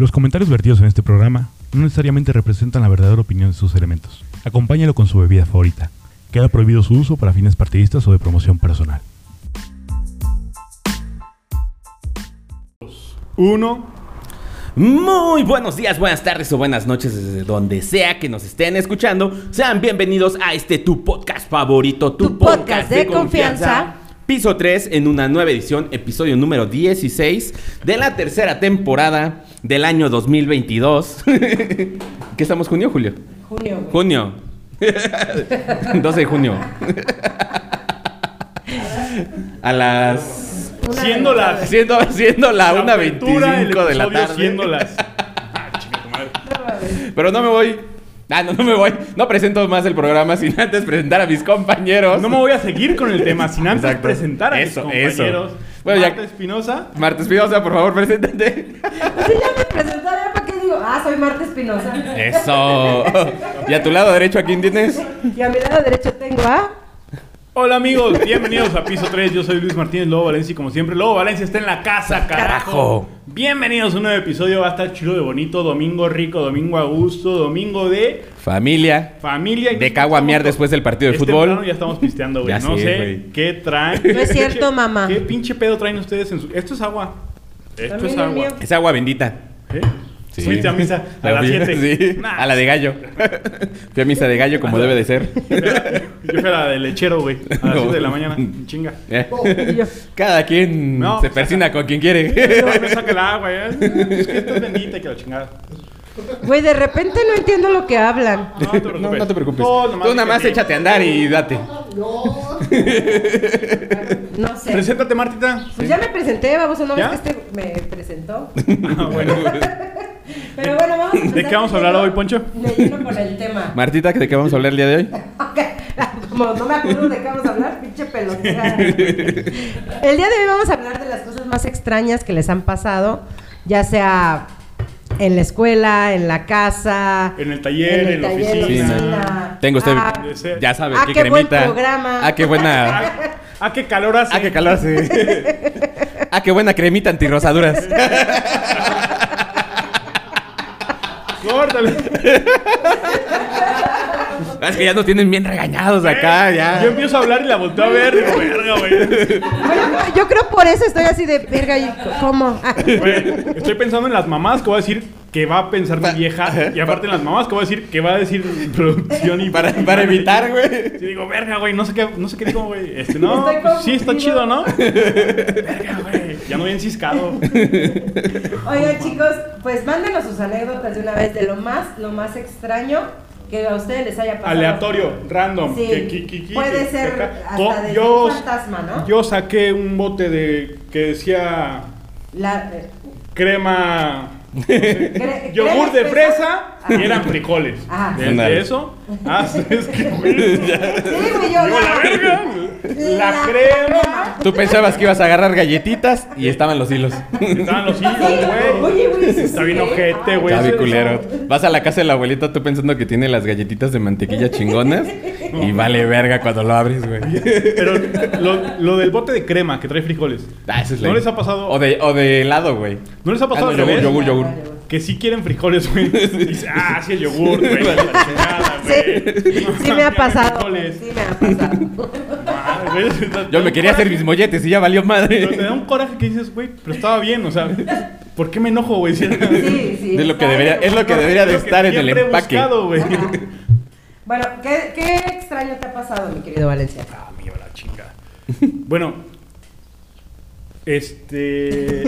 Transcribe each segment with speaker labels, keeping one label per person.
Speaker 1: Los comentarios vertidos en este programa no necesariamente representan la verdadera opinión de sus elementos. Acompáñalo con su bebida favorita. Queda prohibido su uso para fines partidistas o de promoción personal.
Speaker 2: Uno.
Speaker 3: Muy buenos días, buenas tardes o buenas noches desde donde sea que nos estén escuchando. Sean bienvenidos a este tu podcast favorito, tu,
Speaker 4: Tu podcast de confianza.
Speaker 3: Piso 3 en una nueva edición, episodio número 16 de la tercera temporada del año 2022. ¿Qué estamos, junio o julio?
Speaker 4: Junio. güey.
Speaker 3: Junio. 12 de junio. A las...
Speaker 4: Una
Speaker 2: Siendo las-
Speaker 3: Siendo, siendo la
Speaker 2: La
Speaker 3: 1.25
Speaker 2: apertura, el
Speaker 3: de la tarde.
Speaker 2: Siendo las. Ah.
Speaker 3: Pero no me voy. Ah, no, no me voy. No presento más el programa sin antes presentar a mis compañeros.
Speaker 2: No me voy a seguir con el tema sin antes
Speaker 3: Exacto.
Speaker 2: presentar a
Speaker 3: Eso,
Speaker 2: mis compañeros.
Speaker 3: eso. Bueno, ya-
Speaker 2: Marta Espinosa.
Speaker 3: Marta Espinosa, por favor, preséntate.
Speaker 4: Sí, ya me presenté, ¿ya para qué digo? Ah, soy Marta Espinosa.
Speaker 3: Eso. Y a tu lado derecho, ¿a quién tienes?
Speaker 4: Y a mi lado derecho tengo a...
Speaker 2: Hola amigos, bienvenidos a Piso 3. Yo soy Luis Martínez Lobo Valencia y como siempre, Lobo Valencia está en la casa, carajo.
Speaker 3: Carajo.
Speaker 2: Bienvenidos a un nuevo episodio. Va a estar chido de bonito. Domingo rico, domingo a gusto, domingo de
Speaker 3: Familia.
Speaker 2: familia. y
Speaker 3: De caguamear después del partido de
Speaker 2: Es
Speaker 3: fútbol.
Speaker 2: ya estamos pisteando, güey.
Speaker 3: Ya
Speaker 2: No
Speaker 3: sé,
Speaker 2: sé
Speaker 3: güey.
Speaker 2: qué traen.
Speaker 4: No es cierto, mamá.
Speaker 2: ¿Qué pinche pedo traen ustedes en su... Esto es agua. Esto
Speaker 4: También
Speaker 2: es agua.
Speaker 3: Es agua bendita.
Speaker 2: ¿Eh?
Speaker 3: Sí.
Speaker 2: Fuiste a misa a
Speaker 3: La
Speaker 2: las
Speaker 3: fui-
Speaker 2: 7.
Speaker 3: Sí, a la de gallo. Fui a misa de gallo como debe de ser.
Speaker 2: Yo fui a la de lechero, güey. A las
Speaker 3: No.
Speaker 2: 7 de la mañana. Chinga.
Speaker 3: Eh.
Speaker 4: Yo,
Speaker 3: Cada quien
Speaker 2: No,
Speaker 3: se
Speaker 2: saca-
Speaker 3: persina con quien quiere.
Speaker 2: No me saca el agua, ¿eh? Es que esto es bendita y que la chingada.
Speaker 4: Güey, de repente no entiendo lo que hablan.
Speaker 2: No te preocupes.
Speaker 3: No, no te preocupes.
Speaker 2: No,
Speaker 3: Tú nada más échate a andar y date.
Speaker 4: No sé.
Speaker 2: Preséntate, Martita.
Speaker 4: Pues ya me presenté, vamos, ¿no ves
Speaker 2: ¿Ya?
Speaker 4: que este me presentó?
Speaker 2: Ah, bueno.
Speaker 4: Pero bueno, vamos a
Speaker 2: ¿De
Speaker 4: empezar
Speaker 2: qué vamos a
Speaker 4: de
Speaker 2: hablar
Speaker 4: lleno-
Speaker 2: hoy, Poncho?
Speaker 4: De lleno con el tema.
Speaker 3: Martita, ¿de qué vamos a hablar el día de hoy?
Speaker 4: Como no me acuerdo de qué vamos a hablar, pinche pelotera. El día de hoy vamos a hablar de las cosas más extrañas que les han pasado, ya sea en la escuela, en la casa,
Speaker 2: En el taller, en la
Speaker 4: taller, en
Speaker 2: oficina.
Speaker 4: oficina.
Speaker 3: Tengo usted,
Speaker 4: Ah,
Speaker 3: ya sabe,
Speaker 4: ah,
Speaker 3: qué,
Speaker 4: qué buen
Speaker 3: cremita.
Speaker 4: programa.
Speaker 3: Ah, qué buena.
Speaker 2: Ah, qué calor hace.
Speaker 3: Ah, qué calor hace. Ah, qué buena cremita antirrosaduras.
Speaker 2: Córtale.
Speaker 3: Es que ya nos tienen bien regañados acá,
Speaker 2: Yo
Speaker 3: ya.
Speaker 2: empiezo a hablar y la volteo a ver. Digo, verga, güey.
Speaker 4: Bueno, yo creo por eso estoy así de verga y cómo. Ah,
Speaker 2: Güey, Estoy pensando en las mamás que voy a decir que va a pensar mi vieja. Y aparte en las mamás que voy a decir que va a decir producción y
Speaker 3: Para, para evitar, güey.
Speaker 2: Sí, digo, verga, güey, no sé qué, no sé qué digo, güey. Este, no,
Speaker 4: Estoy
Speaker 2: pues, sí, está chido, ¿no? verga, güey. Ya no bien ciscado.
Speaker 4: Oigan, chicos, pues mándenos sus anécdotas de una vez de lo más, lo más extraño que a ustedes les haya pasado.
Speaker 2: Aleatorio, random.
Speaker 4: Sí,
Speaker 2: que- que- que-
Speaker 4: puede ser hasta desde
Speaker 2: yo,
Speaker 4: un fantasma, ¿no?
Speaker 2: Yo saqué un bote de que decía
Speaker 4: La, eh,
Speaker 2: crema.
Speaker 4: cre-
Speaker 2: Yogur de
Speaker 4: crema
Speaker 2: fresa. y eran frijoles.
Speaker 4: Ajá.
Speaker 2: Desde
Speaker 3: Ándale.
Speaker 2: eso. Ah, es que, güey.
Speaker 4: Sí, güey, yo,
Speaker 2: Digo, la verga. La crema.
Speaker 3: Tú pensabas que ibas a agarrar galletitas y estaban los hilos.
Speaker 2: Estaban los hilos, güey.
Speaker 4: oye, güey,
Speaker 2: Está bien ojete, güey.
Speaker 3: Está bien culero. Vas a la casa de la abuelita tú pensando que tiene las galletitas de mantequilla chingonas y vale verga cuando lo abres, güey.
Speaker 2: Pero lo, lo del bote de crema que trae frijoles.
Speaker 3: Ah, eso es
Speaker 2: ¿No
Speaker 3: ley.
Speaker 2: les ha pasado?
Speaker 3: O de, o de helado, güey.
Speaker 2: ¿No les ha pasado
Speaker 3: Ah, no, yogur, yogur, yogur.
Speaker 2: Que sí quieren frijoles, güey. Dice, ah, sí, el yogur, güey. la chingada,
Speaker 4: Sí,
Speaker 2: güey.
Speaker 4: sí me ha pasado.
Speaker 2: Frijoles.
Speaker 4: Sí me ha pasado.
Speaker 2: Ah, güey,
Speaker 3: Yo me quería hacer mis molletes y ya valió
Speaker 2: Pero te
Speaker 3: madre.
Speaker 2: da un coraje que dices, güey, pero estaba bien, o sea, ¿por qué me enojo, güey? Si era-
Speaker 4: Sí, sí.
Speaker 3: Es lo que debería, es lo que debería de estar en el empaque.
Speaker 2: buscado, güey.
Speaker 4: Bueno, ¿qué, ¿qué extraño te ha pasado, mi querido Valencia?
Speaker 2: Ah, mío, la chinga. Bueno, este.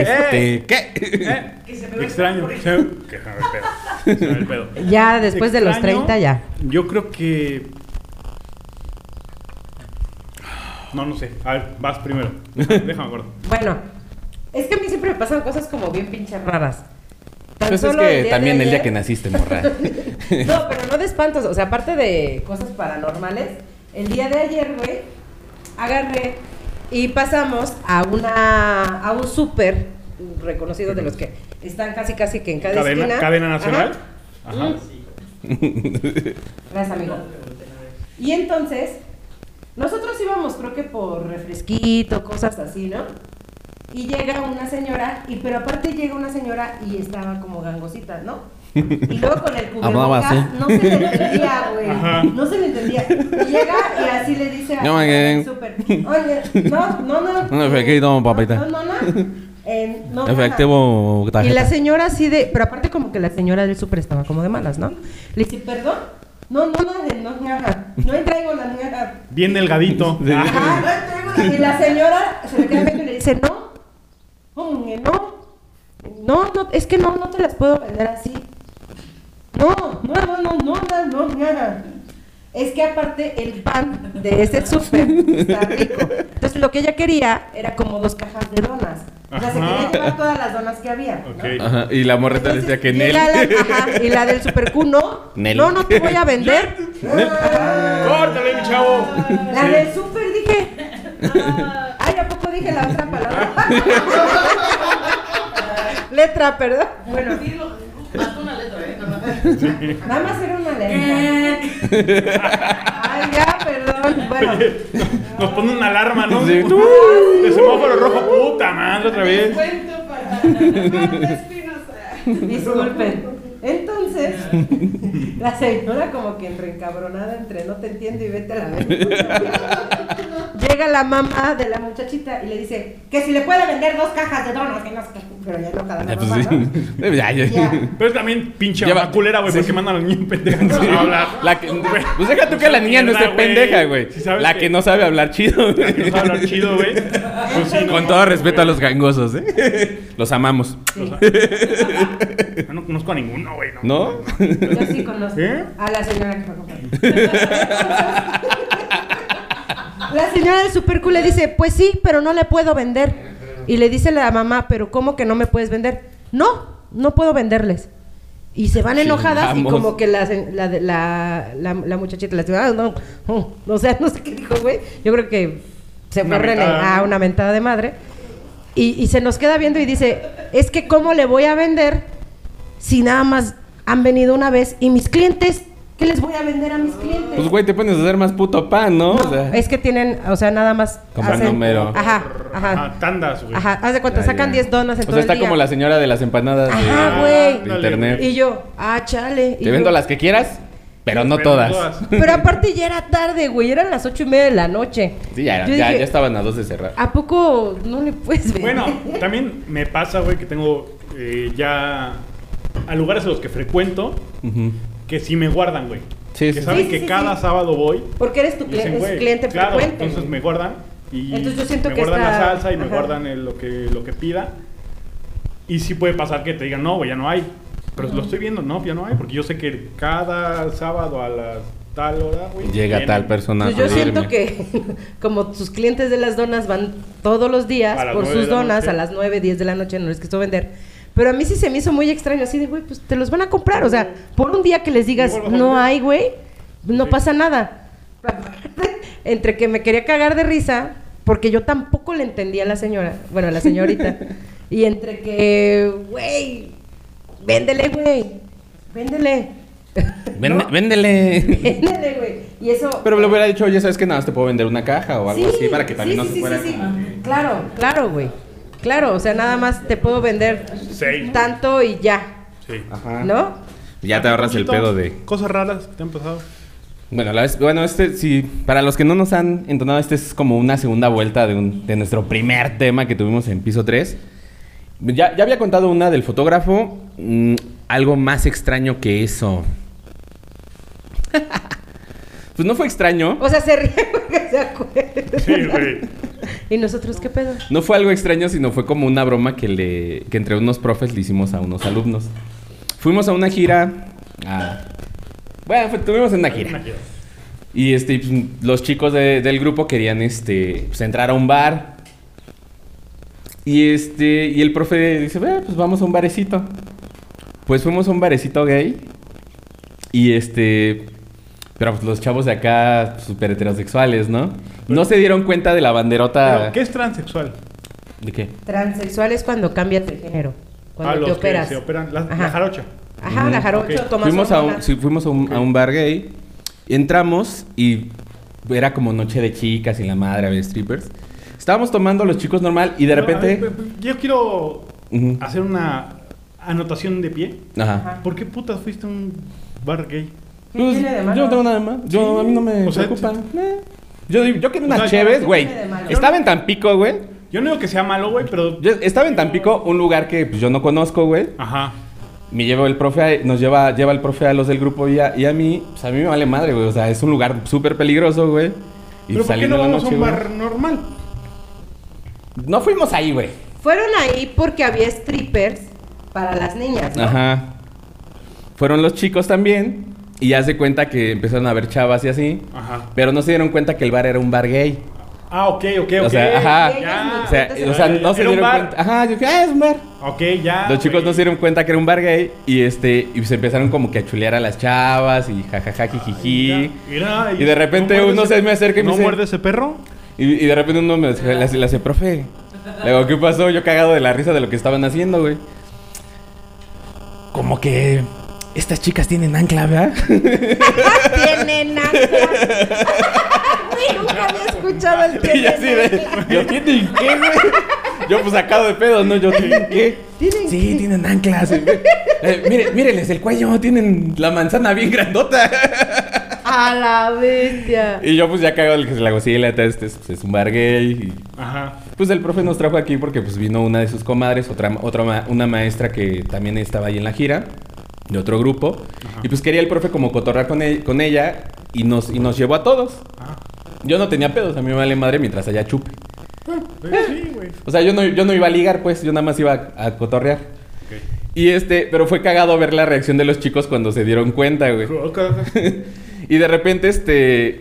Speaker 3: Este, ¿qué?
Speaker 2: Eh, extraño. Se, que se me el pedo. Se me va el pedo.
Speaker 4: Ya después de los
Speaker 2: Extraño,
Speaker 4: 30 ya.
Speaker 2: Yo creo que. No, no sé. A ver, vas primero. Déjame acuerdo.
Speaker 4: Bueno, es que a mí siempre me pasan cosas como bien pinches raras. Tan
Speaker 3: Pues es
Speaker 4: el
Speaker 3: que también el día que naciste, morra.
Speaker 4: No, pero no de espantos. O sea, aparte de cosas paranormales, el día de ayer, güey, agarré y pasamos a una a un súper reconocido de los que están casi casi que en cada
Speaker 2: Cadena,
Speaker 4: esquina.
Speaker 2: cadena nacional.
Speaker 4: Ajá.
Speaker 2: Ajá.
Speaker 4: Gracias, amigo. Y entonces, nosotros íbamos, creo que por refresquito, cosas así, ¿no? Y llega una señora, y pero aparte llega una señora y estaba como gangosita, ¿no? Y luego con el cubrebocas no se le entendía, güey.
Speaker 2: Ajá.
Speaker 4: No se le entendía. Y llega y así le dice a
Speaker 3: No,
Speaker 4: súper, Oye, no, no, no.
Speaker 3: Un efectivo, papita.
Speaker 4: No, no, no. Eh, no,
Speaker 3: Efectivo
Speaker 4: Y
Speaker 3: tarjeta.
Speaker 4: la señora así de, pero aparte como que la señora del súper estaba como de malas, ¿no? Le dice, perdón, no, no, no, no, ñaja. no traigo la ñaja.
Speaker 2: Bien delgadito. Ah,
Speaker 4: Ajá, no traigo la- Y la señora se le queda viendo y le dice, no, ¿cómo que no? No, no, es que no, no te las puedo vender así. No, no, no, no, no, no, no, ñaja. Es que aparte el pan de ese súper está rico. Entonces lo que ella quería era como dos cajas de donas. O sea, se quería llevar todas las donas que había. ¿no?
Speaker 2: Ok.
Speaker 3: Ajá, y la morreta
Speaker 4: Entonces,
Speaker 3: decía que Nel.
Speaker 4: llega la- ajá, y la del Super Q no.
Speaker 3: Nel.
Speaker 4: No, no te voy a vender.
Speaker 2: Córtale, mi chavo.
Speaker 4: La del Super dije. Ay, ¿a poco dije la otra palabra? letra, perdón. Bueno, nada más era una letra. Ay, ya, perdón. Bueno,
Speaker 2: Nos pone una alarma, ¿no?
Speaker 3: Sí.
Speaker 2: De semáforo rojo, puta madre, otra vez.
Speaker 4: disculpen. Entonces, la señora como que entre encabronada, entre no te entiendo y vete a la vez. Llega la mamá de la muchachita y le dice que si le puede vender dos cajas de donas, que no sé qué. Pero ya no cada la
Speaker 3: pues
Speaker 4: mamá,
Speaker 3: sí.
Speaker 4: ¿no?
Speaker 3: Ya, ya.
Speaker 4: Ya.
Speaker 2: Pero es también pinche
Speaker 3: Lleva-
Speaker 2: culera, güey,
Speaker 3: sí.
Speaker 2: porque mandan a los niños pendejos a hablar.
Speaker 3: La que, pues deja tú que la niña no esté pendeja, güey. La
Speaker 2: que-
Speaker 3: que no sabe hablar chido. güey.
Speaker 2: No sabe hablar chido, güey. Pues sí, no.
Speaker 3: Con todo respeto a los gangosos, ¿eh? Los amamos.
Speaker 2: Yo no conozco a ninguno, güey. No.
Speaker 3: ¿No?
Speaker 4: Yo sí conozco
Speaker 2: ¿Eh?
Speaker 4: a la señora que fue. La señora del super cool le dice, pues sí, pero no le puedo vender. Y le dice la mamá, pero ¿cómo que no me puedes vender? No, no puedo venderles. Y se van enojadas y como que la, la, la, la, la muchachita le dice, ah, no, no, o sea, no sé qué dijo, güey. Yo creo que se fue a
Speaker 2: ¿no?
Speaker 4: una mentada de madre. Y, y se nos queda viendo y dice, es que ¿cómo le voy a vender si nada más han venido una vez y mis clientes, ¿qué les voy a vender a mis clientes?
Speaker 3: Pues, güey, te pones a hacer más puto pan, ¿no?
Speaker 4: No,
Speaker 3: o sea,
Speaker 4: es que tienen, o sea, nada más
Speaker 3: Compran número.
Speaker 4: Ajá, ajá.
Speaker 2: Ajá, tandas, güey.
Speaker 4: Ajá, haz de cuenta,
Speaker 3: Ya,
Speaker 4: sacan
Speaker 3: ya.
Speaker 4: 10 donas en
Speaker 3: O
Speaker 4: todo
Speaker 3: sea, está
Speaker 4: el día.
Speaker 3: como la señora de las empanadas de-
Speaker 4: Ajá, güey.
Speaker 3: de, internet.
Speaker 4: Y yo, ah, chale. Y
Speaker 3: Te vendo las que quieras, pero no
Speaker 2: Pero
Speaker 3: todas.
Speaker 4: Pero aparte ya era tarde, güey, eran las ocho y media de la noche.
Speaker 3: Sí, ya, ya,
Speaker 4: dije,
Speaker 3: ya estaban a dos de cerrar.
Speaker 4: ¿A poco no le puedes vender?
Speaker 2: Bueno, también me pasa, güey, que tengo eh, ya a lugares a los que frecuento
Speaker 3: Ujú.
Speaker 2: que sí me guardan, güey.
Speaker 3: Sí,
Speaker 2: que
Speaker 3: sí,
Speaker 2: saben
Speaker 4: sí.
Speaker 2: que cada
Speaker 4: sí.
Speaker 2: sábado voy.
Speaker 4: Porque eres tu
Speaker 2: dicen,
Speaker 4: es cliente
Speaker 2: claro,
Speaker 4: frecuente.
Speaker 2: entonces me guardan y
Speaker 4: Entonces yo siento
Speaker 2: me
Speaker 4: que
Speaker 2: guardan
Speaker 4: está-
Speaker 2: la salsa y me
Speaker 4: ajá.
Speaker 2: guardan el- lo que lo que pida. Y sí puede pasar que te digan, "No, güey, ya no hay." Pero lo estoy viendo, no, ya no hay, porque yo sé que cada sábado a las tal hora, güey,
Speaker 3: Llega
Speaker 2: vienen.
Speaker 3: tal persona
Speaker 4: Pues yo siento que como sus clientes de las donas van todos los días por sus donas
Speaker 2: noche.
Speaker 4: a las 9, 10 de la noche, no les quiso vender. Pero a mí sí se me hizo muy extraño, así de, güey, pues te los van a comprar. O sea, por un día que les digas, no hay, güey, no
Speaker 2: Sí.
Speaker 4: pasa nada. Entre que me quería cagar de risa, porque yo tampoco le entendía a la señora, bueno, a la señorita. y entre que, güey, véndele, güey, véndele.
Speaker 3: Vende-
Speaker 4: ¿No?
Speaker 3: Véndele.
Speaker 4: Véndele, güey. Y eso...
Speaker 3: Pero le hubiera dicho, oye, ¿sabes que nada más te puedo vender una caja o algo así para que también
Speaker 4: sí,
Speaker 3: no
Speaker 4: sí,
Speaker 3: se
Speaker 4: sí,
Speaker 3: fuera como
Speaker 4: Claro, claro, güey. Claro, o sea, nada más te puedo vender
Speaker 2: Seis.
Speaker 4: tanto y ya,
Speaker 2: Sí.
Speaker 3: Ajá.
Speaker 4: ¿no?
Speaker 3: Ya te ahorras el pedo de...
Speaker 2: Cosas raras que te han pasado.
Speaker 3: Bueno, la vez- bueno, este, sí, para los que no nos han entonado, este es como una segunda vuelta de, un- de nuestro primer tema que tuvimos en piso 3. Ya, ya había contado una del fotógrafo, mm, algo más extraño que eso. pues no fue extraño,
Speaker 4: O sea, se ríe porque se acuerda.
Speaker 2: Sí, güey.
Speaker 4: ¿Y nosotros qué pedo?
Speaker 3: no fue algo extraño, sino fue como una broma que, le, que entre unos profes le hicimos a unos alumnos. Fuimos a una gira, bueno, fue- tuvimos una gira. Y este, pues, los chicos de- del grupo querían este, pues, entrar a un bar. Y este, y el profe dice, "Ve, pues vamos a un barecito. Pues fuimos a un barecito gay. Y este, pero pues los chavos de acá, súper heterosexuales, ¿no? No se dieron cuenta de la banderota.
Speaker 2: Pero, ¿Qué es transexual?
Speaker 3: ¿De qué?
Speaker 4: Transexual es cuando cambias de género. Cuando
Speaker 2: ah,
Speaker 4: te
Speaker 2: los
Speaker 4: operas.
Speaker 2: que se operan. La,
Speaker 4: Ajá.
Speaker 2: la jarocha.
Speaker 4: Ajá, la jarocho,
Speaker 2: Ok.
Speaker 4: tomas
Speaker 3: fuimos a un, sí, fuimos a un, a un bar gay. Entramos y era como noche de chicas y la madre había strippers. Estábamos tomando los chicos normal y de repente.
Speaker 2: ver, Yo quiero hacer una anotación de pie.
Speaker 3: Ajá.
Speaker 2: ¿Por qué putas fuiste a un bar gay?
Speaker 4: ¿Qué
Speaker 3: Pues,
Speaker 4: tiene de
Speaker 3: yo
Speaker 4: malo?
Speaker 3: no tengo nada más. Yo,
Speaker 2: Sí.
Speaker 3: a mí no me
Speaker 2: O sea,
Speaker 3: preocupa.
Speaker 2: tú-
Speaker 3: Eh. Yo, yo quiero
Speaker 2: O
Speaker 3: unas
Speaker 2: sea,
Speaker 3: cheves,
Speaker 4: ¿qué
Speaker 3: güey.
Speaker 4: tiene de malo?
Speaker 3: Estaba en Tampico, güey.
Speaker 2: Yo no digo que sea malo, güey, pero...
Speaker 3: Yo estaba en Tampico, un lugar que pues, yo no conozco, güey.
Speaker 2: Ajá.
Speaker 3: Me lleva el profe, a- nos lleva, lleva el profe a los del grupo y a, y a mí, pues a mí me vale madre, güey. O sea, es un lugar súper peligroso, güey. Y
Speaker 2: pero ¿por qué
Speaker 3: saliendo
Speaker 2: no
Speaker 3: en la
Speaker 2: vamos a un
Speaker 3: güey.
Speaker 2: bar normal?
Speaker 3: No fuimos ahí, güey.
Speaker 4: Fueron ahí porque había strippers para las niñas, ¿no?
Speaker 3: Ajá. Fueron los chicos también. Y ya se cuenta que empezaron a ver chavas y así.
Speaker 2: Ajá.
Speaker 3: Pero no se dieron cuenta que el bar era un bar gay.
Speaker 2: Ah, ok, ok, ok.
Speaker 3: O sea, ajá.
Speaker 2: Ya.
Speaker 3: O sea, o sea, no se dieron cuenta. Ajá, yo dije, ah, es un bar.
Speaker 2: Ok, ya.
Speaker 3: Los chicos no se dieron cuenta que era un bar gay y este y se empezaron como que a chulear a las chavas y jajaja jijiji.
Speaker 2: Mira,
Speaker 3: Y de repente
Speaker 2: ¿no muerde
Speaker 3: uno
Speaker 2: ese-
Speaker 3: se me acerca y me
Speaker 2: ¿No
Speaker 3: dice-
Speaker 2: muerde ese perro?
Speaker 3: Y, y de repente uno me le hace, le hace, profe. Le digo, ¿qué pasó? Yo cagado de la risa de lo que estaban haciendo, güey. Como que estas chicas tienen ancla, ¿verdad?
Speaker 4: Tienen ancla. Nunca había escuchado el
Speaker 3: y yo
Speaker 4: tienen
Speaker 3: así de. ¿yo tienen qué, güey? Yo pues sacado de pedo, ¿no? Yo tienen qué.
Speaker 4: ¿Tienen
Speaker 3: sí,
Speaker 4: qué?
Speaker 3: tienen anclas. Eh, mire, míreles el cuello, tienen la manzana bien grandota.
Speaker 4: A la bestia.
Speaker 3: Y yo pues ya cagado el que se la hago, sí, la neta, este es, pues, es un bar gay. Y,
Speaker 2: Ajá.
Speaker 3: pues el profe nos trajo aquí porque pues vino una de sus comadres, otra, otra ma- una maestra que también estaba ahí en la gira, de otro grupo. Y pues quería el profe como cotorrar con, e- con ella y nos, y nos llevó a todos.
Speaker 2: Ah.
Speaker 3: Yo no tenía pedos, a mí me vale madre mientras allá chupe.
Speaker 2: Pues sí, güey.
Speaker 3: O sea, yo no, yo no iba a ligar, pues, yo nada más iba a, a cotorrear. Y este, pero fue cagado ver la reacción de los chicos cuando se dieron cuenta, güey.
Speaker 2: Ok.
Speaker 3: y de repente, este.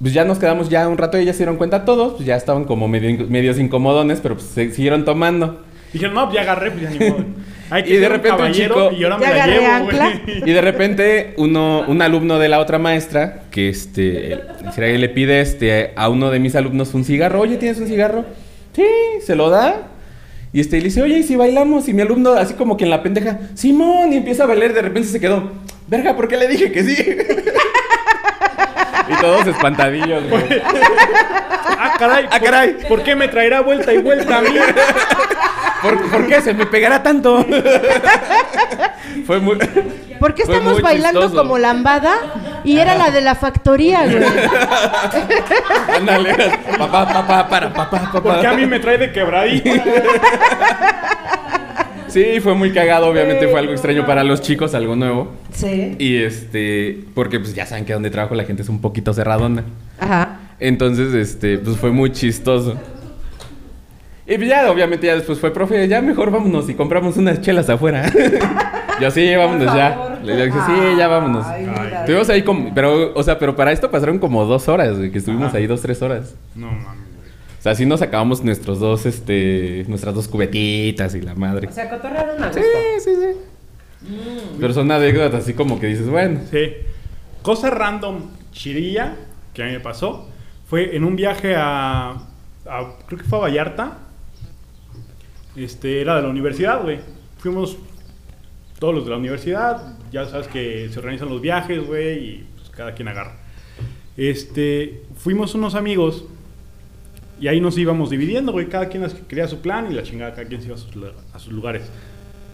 Speaker 3: Pues ya nos quedamos ya un rato y ya se dieron cuenta todos. Pues ya estaban como medio, medios incomodones, pero pues se siguieron tomando.
Speaker 2: Dijeron, no, ya agarré, pues ya ni modo. Hay que
Speaker 3: Y de repente un
Speaker 2: caballero
Speaker 3: chico-
Speaker 2: Y ahora me la llevo,
Speaker 4: ancla.
Speaker 3: Y de repente, uno, un alumno de la otra maestra, que este, el- le pide este, a uno de mis alumnos un cigarro. Oye, ¿tienes un cigarro? Sí, se lo da. Y este, y le dice, oye, ¿y si bailamos? Y mi alumno, así como que en la pendeja, Simón, y empieza a bailar. De repente se quedó, verga, ¿por qué le dije que sí? y todos espantadillos, güey.
Speaker 2: Ah, caray.
Speaker 3: Ah,
Speaker 2: ¿por-
Speaker 3: caray.
Speaker 2: ¿Por qué me traerá vuelta y vuelta a mí?
Speaker 3: ¿Por, por qué se me pegará tanto? Fue muy.
Speaker 4: ¿Por qué estamos bailando
Speaker 3: chistoso.
Speaker 4: como lambada? Y era la de la factoría, güey.
Speaker 3: Ándale, papá, papá, para, papá, papá.
Speaker 2: Porque a mí me trae de quebradito.
Speaker 3: Sí, fue muy cagado, obviamente fue algo extraño para los chicos, algo nuevo.
Speaker 4: Sí.
Speaker 3: Y este, porque pues ya saben que donde trabajo la gente es un poquito cerradona.
Speaker 4: Ajá.
Speaker 3: Entonces, este, pues fue muy chistoso. Y pues ya, obviamente, ya después fue, profe, ya mejor vámonos y compramos unas chelas afuera. Yo sí, vámonos ya. Le dije, sí, ya vámonos.
Speaker 4: Ay.
Speaker 3: Estuvimos ahí como, pero, o sea, pero para esto pasaron como dos horas, que estuvimos
Speaker 2: Ajá.
Speaker 3: ahí dos, tres horas.
Speaker 2: No mames.
Speaker 3: O sea, así nos acabamos nuestros dos, este, nuestras dos cubetitas y la madre.
Speaker 4: O sea, cotorrearon a gusto.
Speaker 3: Sí, sí, sí. Pero son anécdotas así como que dices, bueno.
Speaker 2: Sí. Cosa random chirilla que a mí me pasó fue en un viaje a, a- creo que fue a Vallarta. Este era de la universidad, güey. Fuimos todos los de la universidad, ya sabes que se organizan los viajes, güey, y pues cada quien agarra. Este, fuimos unos amigos y ahí nos íbamos dividiendo, güey, cada quien quería su plan y la chingada, cada quien se iba a sus, lu- a sus lugares.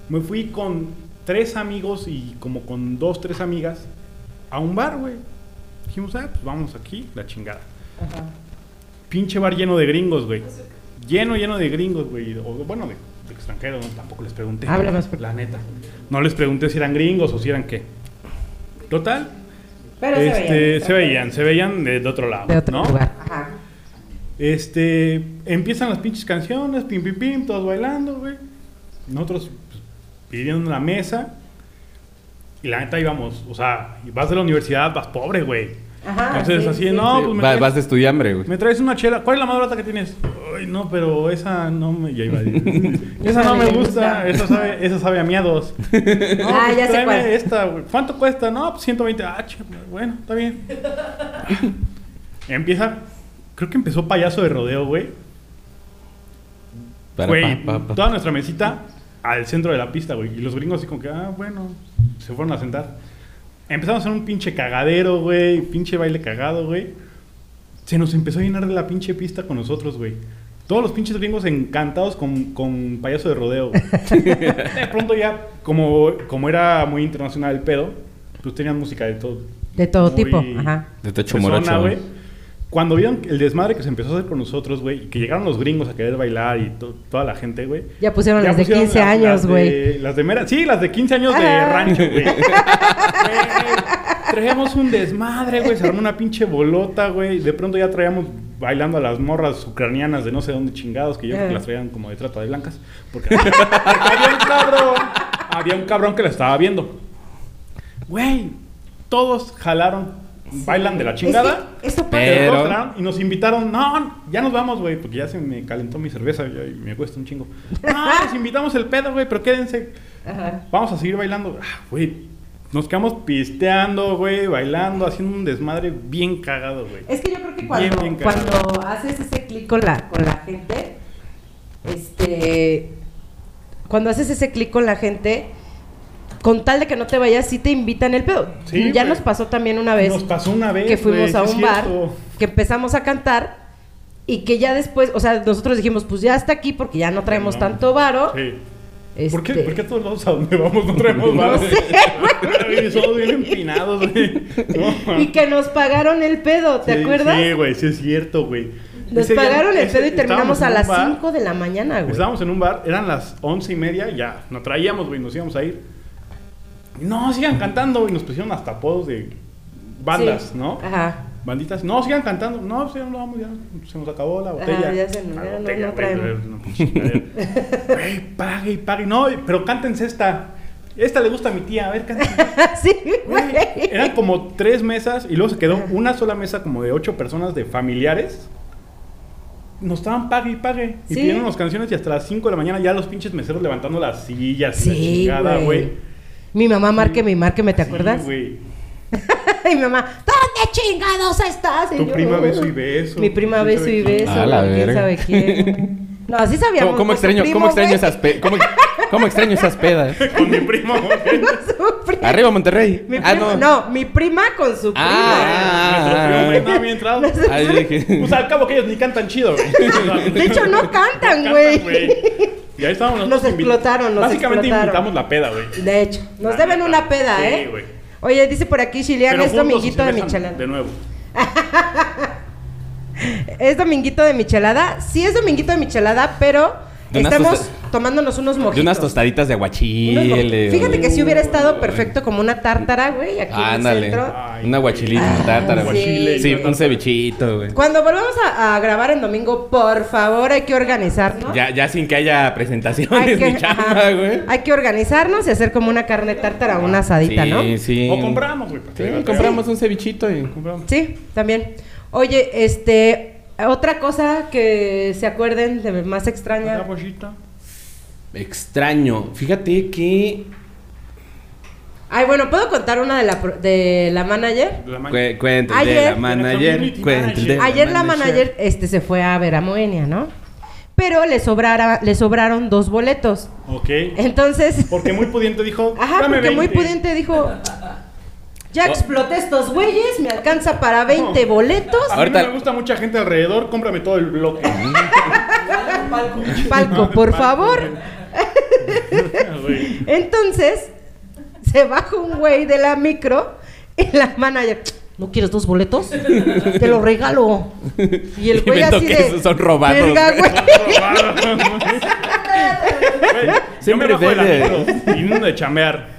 Speaker 2: Me fui con tres amigos y como con dos, tres amigas a un bar, güey. Dijimos, ah, pues vamos aquí, la chingada.
Speaker 4: Ajá.
Speaker 2: Pinche bar lleno de gringos, güey. Lleno, lleno de gringos, güey. O bueno, de, de extranjeros, ¿no? tampoco les pregunté.
Speaker 4: Habla más.
Speaker 2: La neta. No les pregunté si eran gringos o si eran qué. Total.
Speaker 4: Pero
Speaker 2: este,
Speaker 4: se veían.
Speaker 2: se veían, se veían de, de otro lado.
Speaker 4: De otro
Speaker 2: ¿no?
Speaker 4: lugar. Ajá.
Speaker 2: Este, empiezan las pinches canciones, pim, pim, pim, todos bailando, güey. Nosotros pues, pidiendo la mesa. Y la neta íbamos, o sea, vas de la universidad, vas pobre, güey.
Speaker 4: Ajá.
Speaker 2: Entonces,
Speaker 4: sí,
Speaker 2: así,
Speaker 4: sí.
Speaker 2: no,
Speaker 3: Sí,
Speaker 2: pues me traes-
Speaker 3: vas de estudiambre, güey.
Speaker 2: Me traes una chela. ¿Cuál es la más barata que tienes? Ay, no, pero esa no me. Ya iba a decir. esa no me gusta. Esa sabe, esa sabe a miados. No,
Speaker 4: Ah,
Speaker 2: pues
Speaker 4: ya sé cuál.
Speaker 2: esta, güey. ¿Cuánto cuesta? No, pues 120. Ah, ch- bueno, está bien. Empieza. Creo que empezó payaso de rodeo, güey.
Speaker 3: Para,
Speaker 2: Güey, toda nuestra mesita al centro de la pista, güey. Y los gringos así como que, ah, bueno, se fueron a sentar. Empezamos a hacer un pinche cagadero, güey. Pinche baile cagado, güey. se nos empezó a llenar de la pinche pista con nosotros, güey. Todos los pinches gringos encantados con, con payaso de rodeo. güey. de pronto ya, como, como era muy internacional el pedo, pues tenían música de todo.
Speaker 4: De todo
Speaker 2: muy
Speaker 4: tipo, ajá.
Speaker 3: De Tocho
Speaker 2: persona, güey. Cuando vieron el desmadre que se empezó a hacer con nosotros, güey, y que llegaron los gringos a querer bailar y to- toda la gente, güey.
Speaker 4: Ya pusieron
Speaker 2: Ya
Speaker 4: las de
Speaker 2: pusieron
Speaker 4: 15
Speaker 2: las- las
Speaker 4: años, güey.
Speaker 2: Las de mera, sí, las de 15 años de rancho, güey. Traíamos un desmadre, güey. Se armó una pinche bolota, güey. De pronto ya traíamos bailando a las morras ucranianas de no sé dónde chingados, que yo creo que las traían como de trata de blancas. Porque, porque había un cabrón, había un cabrón que la estaba viendo. Güey, todos jalaron, bailan de la chingada.
Speaker 4: Es que.
Speaker 3: Pero-
Speaker 2: y nos invitaron. No, ya nos vamos, güey, porque ya se me calentó mi cerveza y me cuesta un chingo. No, les invitamos el pedo, güey, pero quédense.
Speaker 4: Ajá.
Speaker 2: Vamos a seguir bailando. Ah, güey. Nos quedamos pisteando, güey, bailando, haciendo un desmadre bien cagado, güey.
Speaker 4: Es que yo creo que cuando,
Speaker 2: bien
Speaker 4: cuando haces ese clic con la, con la gente, este, cuando haces ese clic con la gente, con tal de que no te vayas, sí te invitan el pedo.
Speaker 2: Sí,
Speaker 4: ya
Speaker 2: güey.
Speaker 4: nos pasó también una vez
Speaker 2: Nos pasó una vez.
Speaker 4: que fuimos
Speaker 2: güey,
Speaker 4: a un bar, que empezamos a cantar y que ya después, o sea, nosotros dijimos, pues ya hasta aquí porque ya no traemos
Speaker 2: No.
Speaker 4: tanto varo.
Speaker 2: Sí.
Speaker 4: Este,
Speaker 2: ¿Por, qué, ¿Por qué a todos lados a donde vamos no traemos
Speaker 4: No
Speaker 2: varo?
Speaker 4: sé,
Speaker 2: Güey, Somos bien empinados, güey. No,
Speaker 4: Y que nos pagaron el pedo, ¿te
Speaker 2: sí,
Speaker 4: acuerdas?
Speaker 2: Sí, güey, sí es cierto, güey.
Speaker 4: Nos
Speaker 2: Ese día-
Speaker 4: pagaron el
Speaker 2: ese-
Speaker 4: pedo y terminamos a las
Speaker 2: bar,
Speaker 4: 5 de la mañana, güey.
Speaker 2: Estábamos en un bar, eran las once y media, ya, nos traíamos, güey, nos íbamos a ir. No, sigan cantando, y nos pusieron hasta apodos de bandas,
Speaker 4: Sí.
Speaker 2: ¿no?
Speaker 4: Ajá.
Speaker 2: Banditas, no, sigan cantando. No, pues ya no vamos, ya se nos acabó la botella.
Speaker 4: ya se nos- no-
Speaker 2: botella,
Speaker 4: no traemos.
Speaker 2: chingadera. Güey, pague y pague. No, pero cántense esta. Esta le gusta a mi tía, a ver, cántense.
Speaker 4: sí,
Speaker 2: Güey. Eran como tres mesas y luego se quedó una sola mesa como de ocho personas de familiares. Nos estaban pague y pague. Y
Speaker 4: Sí.
Speaker 2: pidieron las canciones y hasta las 5 de la mañana ya los pinches meseros levantando las sillas y la
Speaker 4: Sí,
Speaker 2: chingada,
Speaker 4: güey. Mi mamá, márqueme, márqueme, ¿te
Speaker 2: Sí,
Speaker 4: acuerdas?
Speaker 2: güey.
Speaker 4: y mi mamá, ¿dónde chingados estás? Y
Speaker 2: Tu
Speaker 4: yo,
Speaker 2: prima beso y beso.
Speaker 4: Mi prima
Speaker 2: ¿Quién
Speaker 4: beso y beso.
Speaker 3: A la
Speaker 4: ¿Quién sabe quién? No, así sabíamos.
Speaker 3: ¿Cómo, cómo
Speaker 4: con su
Speaker 3: extraño,
Speaker 4: primo,
Speaker 3: cómo extraño esas pe- cómo, cómo extraño esas pedas?
Speaker 2: Con mi primo,
Speaker 4: prima.
Speaker 3: Arriba Monterrey.
Speaker 4: Mi
Speaker 3: ah,
Speaker 4: prima-
Speaker 3: no.
Speaker 4: no. mi prima con su prima.
Speaker 3: Ah,
Speaker 2: Nuestro
Speaker 3: ah,
Speaker 2: primo,
Speaker 3: ah.
Speaker 2: bien entrado.
Speaker 3: Ah, dije.
Speaker 2: Pues al cabo que ellos ni cantan chido, güey.
Speaker 4: De hecho, no cantan,
Speaker 2: No
Speaker 4: güey.
Speaker 2: Y ahí estábamos
Speaker 4: Nos
Speaker 2: nosotros invi-
Speaker 4: explotaron, nos
Speaker 2: Básicamente
Speaker 4: explotaron.
Speaker 2: invitamos la peda, güey.
Speaker 4: De hecho, nos
Speaker 2: La
Speaker 4: deben
Speaker 2: neta.
Speaker 4: una peda,
Speaker 2: Sí,
Speaker 4: ¿eh?
Speaker 2: güey.
Speaker 4: Oye, dice por aquí Chilian,
Speaker 2: Pero
Speaker 4: es
Speaker 2: se
Speaker 4: de michelada.
Speaker 2: De nuevo.
Speaker 4: ¿Es dominguito de michelada? Sí, es dominguito de michelada, pero
Speaker 3: De
Speaker 4: estamos tomándonos unos mojitos.
Speaker 3: De unas tostaditas de aguachile.
Speaker 4: Fíjate que si hubiera estado perfecto como una tártara, güey, aquí en el
Speaker 3: Ándale.
Speaker 4: centro.
Speaker 2: Ay,
Speaker 3: Una guachilita,
Speaker 4: Ah,
Speaker 3: tártara, güey.
Speaker 2: sí.
Speaker 3: Sí, un cevichito, güey.
Speaker 4: Cuando volvamos a, a grabar en domingo, por favor, hay que organizarnos.
Speaker 3: Ya, ya sin que haya
Speaker 4: Hay
Speaker 3: presentaciones
Speaker 4: que,
Speaker 3: ni chamba,
Speaker 4: ajá,
Speaker 3: güey.
Speaker 4: hay que organizarnos y hacer como una carne tártara o una asadita,
Speaker 3: sí,
Speaker 4: ¿no?
Speaker 3: sí.
Speaker 2: O compramos, güey.
Speaker 3: Sí, compramos un cevichito y...
Speaker 2: Compramos.
Speaker 4: Sí, también. Oye, este, otra cosa que se acuerden de más
Speaker 2: La
Speaker 4: extraña.
Speaker 2: bollita.
Speaker 3: Extraño. Fíjate que...
Speaker 4: Ay, bueno, ¿puedo contar una de la, pro- de la manager?
Speaker 2: La ma-
Speaker 3: Cue- Cuente de
Speaker 4: Ayer-
Speaker 3: la manager.
Speaker 4: Ayer la manager este, se fue a ver a Moenia, ¿no? Pero le, sobrara, le sobraron dos boletos.
Speaker 2: Ok.
Speaker 4: Entonces,
Speaker 2: Porque muy pudiente dijo.
Speaker 4: ajá,
Speaker 2: "Dame
Speaker 4: porque muy
Speaker 2: 20".
Speaker 4: pudiente dijo, ya
Speaker 3: Oh.
Speaker 4: exploté estos güeyes, me alcanza para 20
Speaker 2: No.
Speaker 4: boletos.
Speaker 2: A mí me gusta mucha gente alrededor, cómprame todo el bloque.
Speaker 4: Palco, por favor. Entonces, se baja un güey de la micro y la manager, ¿no quieres dos boletos? Te los regalo. Y el
Speaker 3: Y
Speaker 4: güey así
Speaker 3: que
Speaker 4: de...
Speaker 3: esos son robados,
Speaker 4: "Verga,
Speaker 3: güey".
Speaker 4: güey".
Speaker 2: Güey, yo me
Speaker 3: Siempre
Speaker 2: bajo de la micro, viniendo de chambear.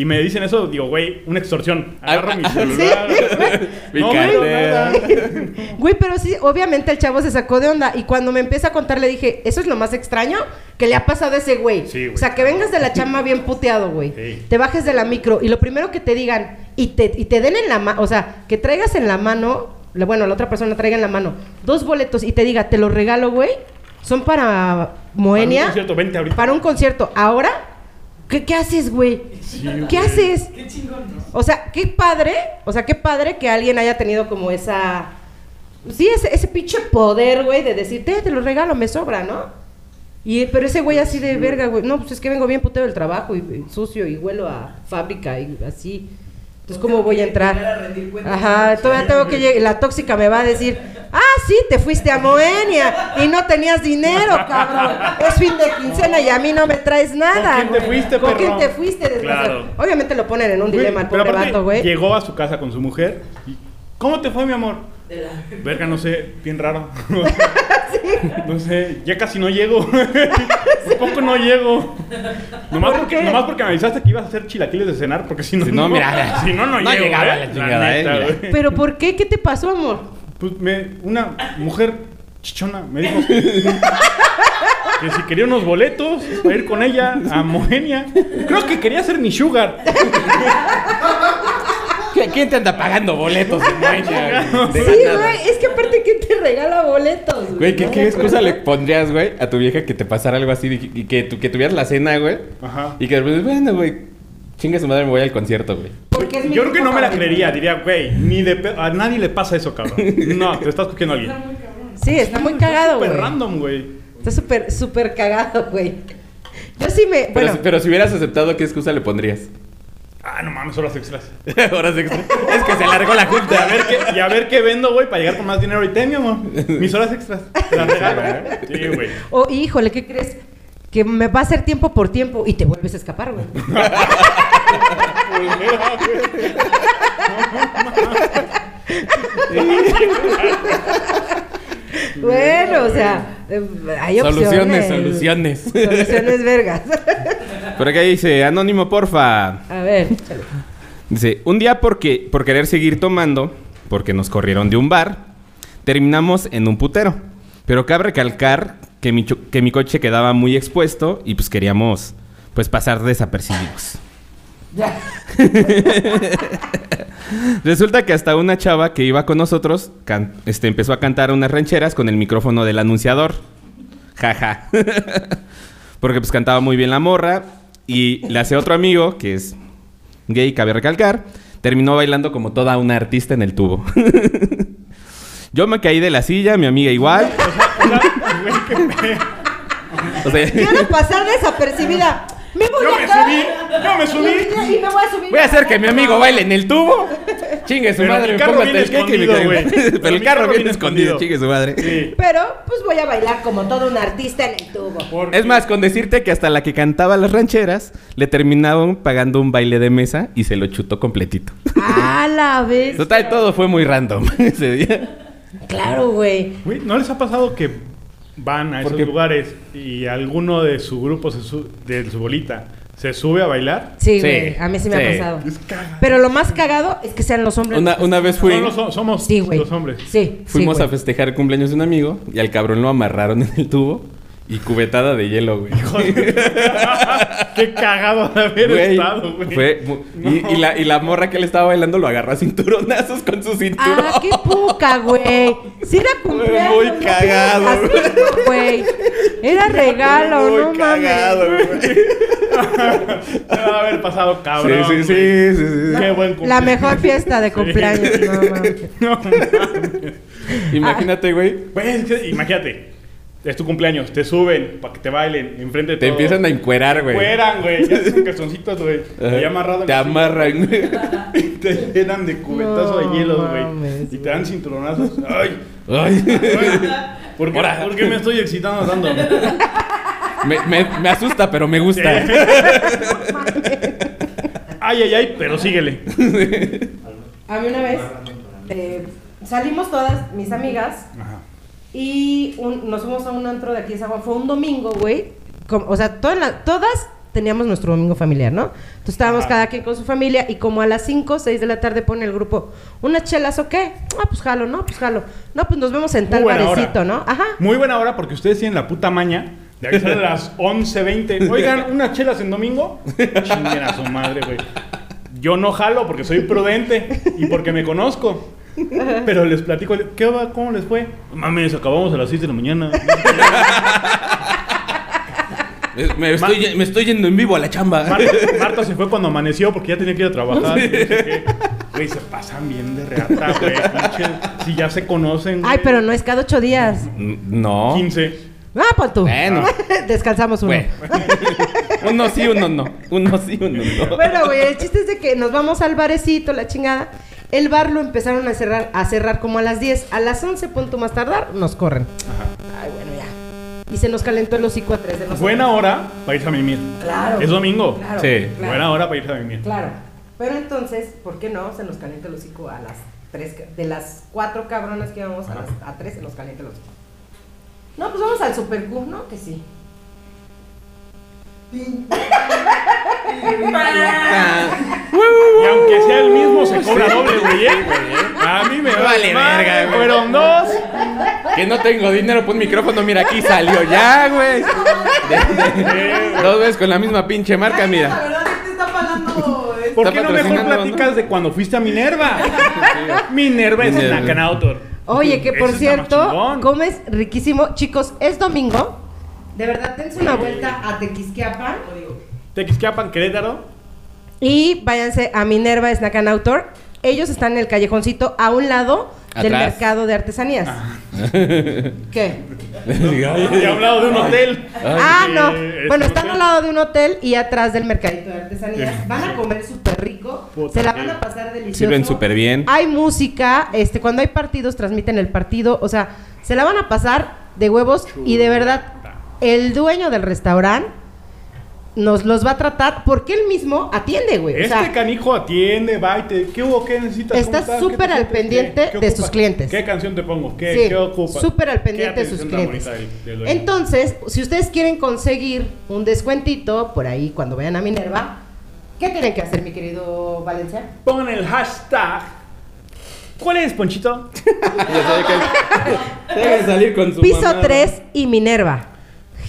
Speaker 2: Y me dicen eso, digo, güey, una extorsión. Agarro
Speaker 3: Ah,
Speaker 2: mi
Speaker 3: ah,
Speaker 2: celular. No, nada.
Speaker 4: Güey, pero sí, obviamente el chavo se sacó de onda. Y cuando me empieza a contar, le dije, eso es lo más extraño que le ha pasado a ese güey.
Speaker 2: Sí, güey.
Speaker 4: o sea, que vengas de la chamba bien puteado, güey.
Speaker 2: Sí.
Speaker 4: Te bajes de la micro y lo primero que te digan y te, y te den en la mano, o sea, que traigas en la mano, bueno, la otra persona traiga en la mano dos boletos y te diga, te los regalo, güey, son para Moenia.
Speaker 2: Para un concierto, vente ahorita.
Speaker 4: Para un concierto. Ahora, ¿qué, qué haces, güey? ¿Qué haces? Qué chingón, O sea, qué padre, o sea, qué padre que alguien haya tenido como esa... Sí, ese, ese pinche poder, güey, de decirte, "Eh, te lo regalo, me sobra, ¿no? Y, pero ese güey así de verga, güey, no, pues es que vengo bien puteo del trabajo y, y sucio y huelo a fábrica y así. Entonces, ¿cómo voy a entrar? Ajá, todavía tengo que llegar, la tóxica me va a decir, Ah, sí, te fuiste a Moenia y no tenías dinero, cabrón. Es fin de quincena y a mí no me traes nada.
Speaker 2: ¿Con quién te fuiste,
Speaker 4: ¿Con
Speaker 2: perro?
Speaker 4: quién te fuiste?
Speaker 2: Claro.
Speaker 4: Obviamente lo ponen en un dilema al pobre
Speaker 2: aparte,
Speaker 4: vato, güey.
Speaker 2: Llegó a su casa con su mujer y... ¿Cómo te fue, mi amor? Verga, no sé, bien raro. No sé, ya casi no llego. Un poco no llego. Nomás
Speaker 4: ¿Por
Speaker 2: porque, nomás porque me avisaste que ibas a hacer chilaquiles de cenar, porque si no,
Speaker 3: Si no, mira,
Speaker 2: si no, no,
Speaker 3: no
Speaker 2: llego,
Speaker 3: llegaba
Speaker 2: ¿eh?
Speaker 3: la chingada, ¿eh?
Speaker 4: ¿Pero por qué? ¿Qué te pasó, amor?
Speaker 2: Pues me, una mujer chichona me dijo que si quería unos boletos para ir con ella a Moenia. Creo que quería ser mi sugar.
Speaker 3: ¿Qui- ¿Quién te anda pagando boletos en Moenia, güey? De
Speaker 4: Sí,
Speaker 3: la nada.
Speaker 4: güey. Es que aparte, ¿quién te regala boletos?
Speaker 3: Güey, ¿qué,
Speaker 4: No
Speaker 3: qué excusa le pondrías, güey, a tu vieja que te pasara algo así y que, tu- que tuvieras la cena, güey?
Speaker 2: Ajá.
Speaker 3: Y que de repente, bueno, güey, chingue su madre, me voy al concierto, güey.
Speaker 4: Porque es mi
Speaker 2: Yo creo que no me la creería. Diría, güey, ni de pe- a nadie le pasa eso, cabrón. No, te estás cogiendo a alguien.
Speaker 4: Sí, está muy cagado, güey.
Speaker 2: Súper random, güey.
Speaker 4: Está súper, súper cagado, güey. Yo sí me. Bueno,
Speaker 3: pero si hubieras aceptado, ¿qué excusa le pondrías?
Speaker 2: Ah, no mames, horas extras.
Speaker 3: Horas extra. Es que se largó la
Speaker 2: Y a
Speaker 3: junta.
Speaker 2: ver qué, y a ver qué vendo, güey, para llegar con más dinero. Y ten, mi amor. Mis horas extras. Las regalo. Sí, güey.
Speaker 4: oh, híjole, ¿qué crees? Que me va a hacer tiempo por tiempo y te vuelves a escapar, güey. bueno, o sea, hay opciones.
Speaker 3: Soluciones, soluciones.
Speaker 4: Soluciones vergas.
Speaker 3: Por acá dice, anónimo, porfa.
Speaker 4: A ver, échale.
Speaker 3: Dice, un día porque, por querer seguir tomando, porque nos corrieron de un bar, terminamos en un putero. Pero cabe recalcar que mi, que mi coche quedaba muy expuesto y pues queríamos pues pasar desapercibidos.
Speaker 4: Ya.
Speaker 3: Resulta que hasta una chava que iba con nosotros can- este, empezó a cantar unas rancheras con el micrófono del anunciador. Jaja. Porque pues cantaba muy bien la morra. Y le hace otro amigo, que es gay, cabe recalcar, terminó bailando como toda una artista en el tubo. Yo me caí de la silla, mi amiga igual.
Speaker 2: O sea, güey, qué pedo.
Speaker 3: O sea,
Speaker 4: Quiero pasar desapercibida. Me voy
Speaker 2: Yo
Speaker 4: a
Speaker 2: me
Speaker 4: caer.
Speaker 2: subí, yo me subí.
Speaker 4: Y me voy a subir.
Speaker 3: voy a hacer que mi amigo baile en el tubo. Chingue su
Speaker 2: Pero
Speaker 3: madre,
Speaker 2: mi carro viene
Speaker 3: el
Speaker 2: escondido, güey.
Speaker 3: Pero
Speaker 2: Pero
Speaker 3: el
Speaker 2: mi
Speaker 3: carro viene escondido,
Speaker 2: escondido.
Speaker 3: chingue su madre.
Speaker 2: Sí.
Speaker 4: Pero, pues voy a bailar como todo un artista en el tubo.
Speaker 2: Porque-
Speaker 3: Es más, con decirte que hasta la que cantaba las rancheras le terminaban pagando un baile de mesa y se lo chutó completito.
Speaker 4: A la vez.
Speaker 3: Total, todo fue muy random ese día.
Speaker 4: Claro, güey.
Speaker 2: Güey, ¿no les ha pasado que van a esos lugares y alguno de su grupo, se su- de su bolita, se sube a bailar?
Speaker 4: Sí. A mí sí me
Speaker 3: sí.
Speaker 4: ha pasado. Pero lo más cagado es que sean los hombres.
Speaker 3: Una, una vez fui,
Speaker 2: No, no, so- somos
Speaker 4: Sí, güey.
Speaker 2: los hombres.
Speaker 4: Sí.
Speaker 3: fuimos
Speaker 4: sí,
Speaker 3: a festejar el cumpleaños de un amigo y al cabrón lo amarraron en el tubo y cubetada de hielo, güey.
Speaker 2: Qué cagado de haber
Speaker 3: Güey,
Speaker 2: estado, güey.
Speaker 3: fue y, y la, y la morra que le estaba bailando lo agarró a cinturonazos con su cinturón.
Speaker 4: Ah, qué poca, güey. Sí era cumpleaños.
Speaker 3: muy
Speaker 4: no
Speaker 3: cagado,
Speaker 4: así, güey. Era regalo,
Speaker 3: Muy
Speaker 4: no
Speaker 3: cagado,
Speaker 4: mames.
Speaker 3: güey.
Speaker 2: A haber pasado
Speaker 3: Sí,
Speaker 2: cabrón.
Speaker 3: sí, sí,
Speaker 2: güey.
Speaker 3: sí, sí.
Speaker 2: Qué buen
Speaker 4: La
Speaker 2: cumpleaños.
Speaker 4: mejor fiesta de cumpleaños, no mames.
Speaker 2: No mames.
Speaker 3: Imagínate, güey.
Speaker 2: Güey, imagínate. Es tu cumpleaños, te suben para que te bailen enfrente de
Speaker 3: Te empiezan a encuerar, güey.
Speaker 2: Fueran, güey. Ya son calzoncitos, güey. Ahí amarrado
Speaker 3: Te amarran, güey.
Speaker 2: Y te llenan de cubetazo
Speaker 4: No
Speaker 2: de hielo, güey. Y te dan cinturonazos. Ay,
Speaker 3: Ay.
Speaker 2: ay. ¿Por qué,
Speaker 3: Ahora.
Speaker 2: por qué me estoy excitando tanto?
Speaker 3: Me, me, me asusta, pero me gusta.
Speaker 2: Ay, ay, ay, pero síguele.
Speaker 4: A mí una vez eh, salimos todas mis amigas
Speaker 2: Ajá.
Speaker 4: Y un- nos fuimos a un antro de aquí de San Juan. Fue un domingo, güey. O sea, todas la- todas teníamos nuestro domingo familiar, ¿no? Entonces estábamos
Speaker 2: Ajá.
Speaker 4: cada quien con su familia y como a las 5 o 6 de la tarde pone el grupo, ¿unas chelas o qué? Ah, pues jalo, ¿no? Pues jalo. No, pues nos vemos en tal barecito, ¿no? Ajá.
Speaker 2: Muy buena hora porque ustedes tienen la puta maña de avisar a las 11.20. Oigan, unas chelas en domingo. Chinguen a su madre, güey. Yo no jalo porque soy prudente y porque me conozco. Pero les platico, ¿qué va? ¿Cómo les fue? Mames, acabamos a las 6 de la mañana.
Speaker 3: Me, estoy, me estoy yendo en vivo a la chamba.
Speaker 2: Marta, Marta se fue cuando amaneció porque ya tenía que ir a trabajar. no sé qué. Güey, se pasan bien de reata, güey. pinche- Si ya se conocen. güey.
Speaker 4: Ay, pero no es cada ocho días.
Speaker 3: No.
Speaker 2: 15.
Speaker 4: Ah, pues tú.
Speaker 3: Bueno.
Speaker 4: Descansamos uno.
Speaker 3: Bueno. uno sí, uno no. Uno sí, uno no.
Speaker 4: Bueno, güey, el chiste es de que nos vamos al barecito, la chingada. El bar lo empezaron a cerrar, a cerrar como a las 10. A las 11, punto más tardar, nos corren. Ay, bueno, ya. Y se nos calentó el hocico a 3 de nosotros.
Speaker 2: Buena hora para irse a mimir.
Speaker 4: Claro.
Speaker 2: Es domingo.
Speaker 4: Claro,
Speaker 3: Sí.
Speaker 4: claro.
Speaker 2: Buena hora para irse a mimir.
Speaker 4: Claro. Pero entonces, ¿por qué no? Se nos calienta el hocico a las 3. De las 4 cabronas que íbamos a, las, a 3 se nos calienta el hocico. No, pues vamos al Super Q, ¿no? Que sí.
Speaker 2: Y aunque sea el mismo, se cobra doble, güey. ¿eh? A mí me
Speaker 3: Vale
Speaker 2: madre,
Speaker 3: verga, güey.
Speaker 2: Fueron dos.
Speaker 3: Que no tengo dinero por un micrófono, mira, aquí salió ya, güey. De- de- dos veces con la misma pinche marca, mira.
Speaker 4: verdad es que está pagando.
Speaker 2: ¿Por
Speaker 3: Está
Speaker 2: qué no mejor
Speaker 3: patrocinando,
Speaker 2: platicas
Speaker 3: ¿no?
Speaker 2: de cuando fuiste a Minerva? Minerva es el
Speaker 3: Minerva.
Speaker 2: Nacanautor.
Speaker 4: Oye, que por
Speaker 2: Ese está más
Speaker 4: cierto,
Speaker 2: chingón.
Speaker 4: comes riquísimo. Chicos, es domingo. De verdad, dense una vuelta a Tequisquiapan.
Speaker 2: Tequisquiapan, Querétaro.
Speaker 4: Y váyanse a Minerva Snack and Outdoor. Ellos están en el callejoncito a un lado del
Speaker 3: Atrás.
Speaker 4: mercado de artesanías. ¿Qué?
Speaker 2: Y a un lado de un hotel.
Speaker 4: Ah, no. Bueno, están al lado de un hotel y atrás del mercadito de artesanías. Van a comer súper rico.
Speaker 2: Puta,
Speaker 4: Se la van a pasar delicioso.
Speaker 3: Sirven súper bien.
Speaker 4: Hay música. Este, cuando hay partidos, transmiten el partido. O sea, se la van a pasar de huevos. Y de verdad, el dueño del restaurante nos los va a tratar porque él mismo atiende, güey. O
Speaker 2: Este
Speaker 4: sea,
Speaker 2: canijo atiende, va y te... ¿Qué hubo? ¿Qué necesitas?
Speaker 4: Está
Speaker 2: ¿Cómo estás? ¿Qué
Speaker 4: súper al pendiente
Speaker 2: ¿Qué- qué
Speaker 4: de sus clientes.
Speaker 2: ¿Qué canción te pongo? ¿Qué,
Speaker 4: Sí,
Speaker 2: qué ocupas?
Speaker 4: súper al
Speaker 2: ¿Qué
Speaker 4: pendiente de sus clientes. Entonces, si ustedes quieren conseguir un descuentito por ahí cuando vayan a Minerva, ¿qué tienen que hacer, mi querido Valencia?
Speaker 2: Pongan el hashtag. ¿Cuál es, Ponchito?
Speaker 3: Debe salir con su
Speaker 4: Piso
Speaker 3: mamada.
Speaker 4: 3 y Minerva.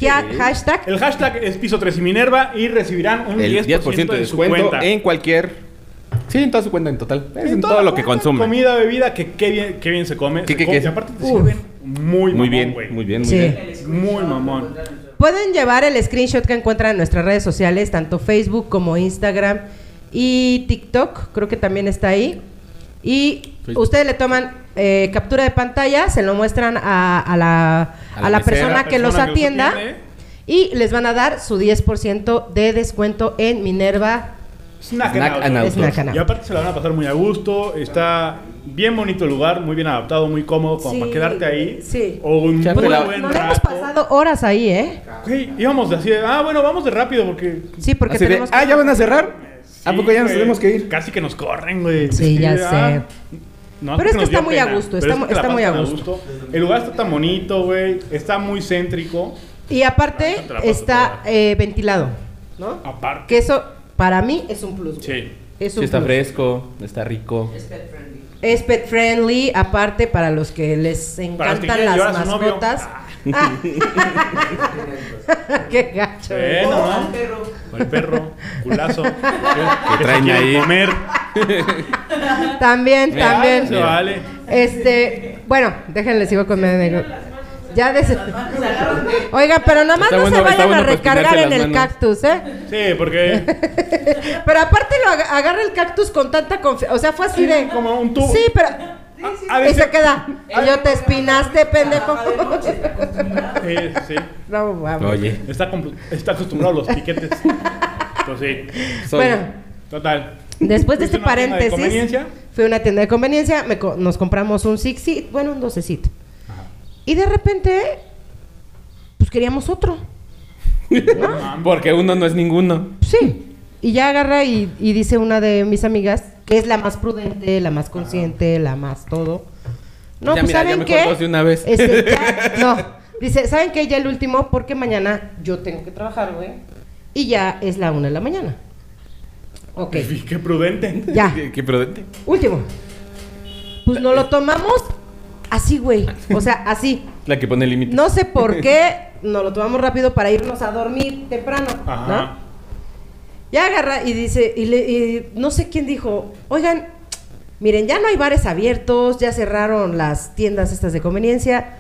Speaker 4: Hashtag.
Speaker 2: El hashtag es piso 3 y Minerva y recibirán un
Speaker 3: El
Speaker 2: 10%,
Speaker 3: 10% de
Speaker 2: de su
Speaker 3: descuento
Speaker 2: cuenta.
Speaker 3: en cualquier. Sí, en toda su cuenta en total. Es en todo lo que consume.
Speaker 2: Comida, bebida, que qué bien, qué bien se come.
Speaker 3: ¿Qué,
Speaker 2: Se
Speaker 3: qué,
Speaker 2: come-
Speaker 3: qué?
Speaker 2: Y aparte te
Speaker 4: Uf.
Speaker 2: sirven muy,
Speaker 3: Muy
Speaker 2: mamón,
Speaker 3: bien, muy bien, muy
Speaker 4: Sí.
Speaker 3: bien.
Speaker 2: Muy mamón.
Speaker 4: Pueden llevar el screenshot que encuentran en nuestras redes sociales, tanto Facebook como Instagram y TikTok, creo que también está ahí. Y
Speaker 3: Facebook.
Speaker 4: ustedes le toman eh, captura de pantalla, se lo muestran a, a la,
Speaker 3: A
Speaker 4: a
Speaker 3: la mesera,
Speaker 4: persona que los
Speaker 2: persona que los
Speaker 4: atienda y les van a dar su 10% de descuento en Minerva.
Speaker 2: Snack,
Speaker 3: Snack
Speaker 2: and
Speaker 3: and
Speaker 2: Outdoors.
Speaker 4: Snack and
Speaker 2: Y aparte se la van a pasar muy a gusto. Está bien bonito el lugar, muy bien adaptado, muy cómodo como
Speaker 4: Sí,
Speaker 2: para quedarte ahí.
Speaker 4: sí.
Speaker 2: O un muy
Speaker 3: la-
Speaker 2: buen
Speaker 4: hemos
Speaker 2: rato.
Speaker 4: pasado horas ahí, ¿eh?
Speaker 2: Güey, íbamos de así de, ah, bueno, vamos de rápido porque...
Speaker 4: Sí, porque
Speaker 3: Así de,
Speaker 4: tenemos que-
Speaker 3: ah, ¿ya van a cerrar? ¿A
Speaker 2: Sí,
Speaker 3: poco ya nos tenemos que ir?
Speaker 2: Casi que nos corren, güey.
Speaker 4: Sí,
Speaker 2: Es
Speaker 4: ya
Speaker 2: que,
Speaker 4: sé.
Speaker 2: Ah, no,
Speaker 4: Pero es que está muy a gusto, está
Speaker 2: es que
Speaker 4: está muy a gusto.
Speaker 2: El lugar está tan bonito, güey. Está muy céntrico.
Speaker 4: Y aparte
Speaker 2: paso
Speaker 4: está eh, ventilado, ¿no?
Speaker 2: Aparte.
Speaker 4: Que eso para mí es un plus.
Speaker 2: Sí.
Speaker 4: Es
Speaker 3: Sí,
Speaker 4: un
Speaker 3: está
Speaker 4: plus.
Speaker 3: fresco, está rico.
Speaker 4: Es pet friendly, aparte para los que les
Speaker 2: que
Speaker 4: encantan las mascotas. Ah. Qué gacho. ¿eh?
Speaker 2: Bueno, ¿no? O el perro, culazo. que,
Speaker 3: traen ahí.
Speaker 2: comer.
Speaker 4: También, también.
Speaker 2: Vale.
Speaker 4: Este, bueno, déjenle sigo con mi anécdota. Ya des... Oiga, pero nada más
Speaker 3: Está
Speaker 4: no
Speaker 3: bueno-
Speaker 4: se vayan
Speaker 3: bueno
Speaker 4: a
Speaker 3: para
Speaker 4: recargar en el
Speaker 3: manos.
Speaker 4: cactus, ¿eh?
Speaker 2: Sí, porque
Speaker 4: Pero aparte lo aga- agarra el cactus con tanta confianza. O sea, fue así de.
Speaker 2: como un tubo.
Speaker 4: Sí, pero.
Speaker 2: a
Speaker 4: Y
Speaker 2: veces-
Speaker 4: se queda. Y yo te espinaste, pendejo.
Speaker 2: Sí, sí.
Speaker 4: No, vamos.
Speaker 3: Oye,
Speaker 2: Está, está acostumbrado a los piquetes. Entonces, sí.
Speaker 3: soy-
Speaker 4: Bueno,
Speaker 2: Total.
Speaker 4: después de
Speaker 2: ¿Fuiste
Speaker 4: este
Speaker 2: de
Speaker 4: paréntesis,
Speaker 2: conveniencia?
Speaker 4: fui a una tienda de conveniencia, me co- nos compramos un six seat, bueno, un docecito. Y de repente, pues queríamos otro.
Speaker 3: Porque uno no es ninguno.
Speaker 4: Sí. Y ya agarra y, y dice una de mis amigas, que es la más prudente, la más consciente, la más todo. No,
Speaker 3: Ya
Speaker 4: pues
Speaker 3: mira, ya
Speaker 4: ¿saben
Speaker 3: mejor
Speaker 4: qué?
Speaker 3: de una vez.
Speaker 4: Este, ya- no. Dice, ¿saben qué? Ya el último, porque mañana yo tengo que trabajar, güey. Y ya es la una de la mañana. Ok.
Speaker 2: Qué prudente.
Speaker 4: Ya.
Speaker 3: Qué, prudente.
Speaker 4: Último. Pues nos lo tomamos así, güey. O sea, así.
Speaker 3: La que pone límite.
Speaker 4: No sé por qué nos lo tomamos rápido para irnos a dormir temprano.
Speaker 2: Ajá.
Speaker 4: ¿no? Ya agarra y dice, y, le- y no sé quién dijo, oigan, miren, ya no hay bares abiertos, ya cerraron las tiendas estas de conveniencia.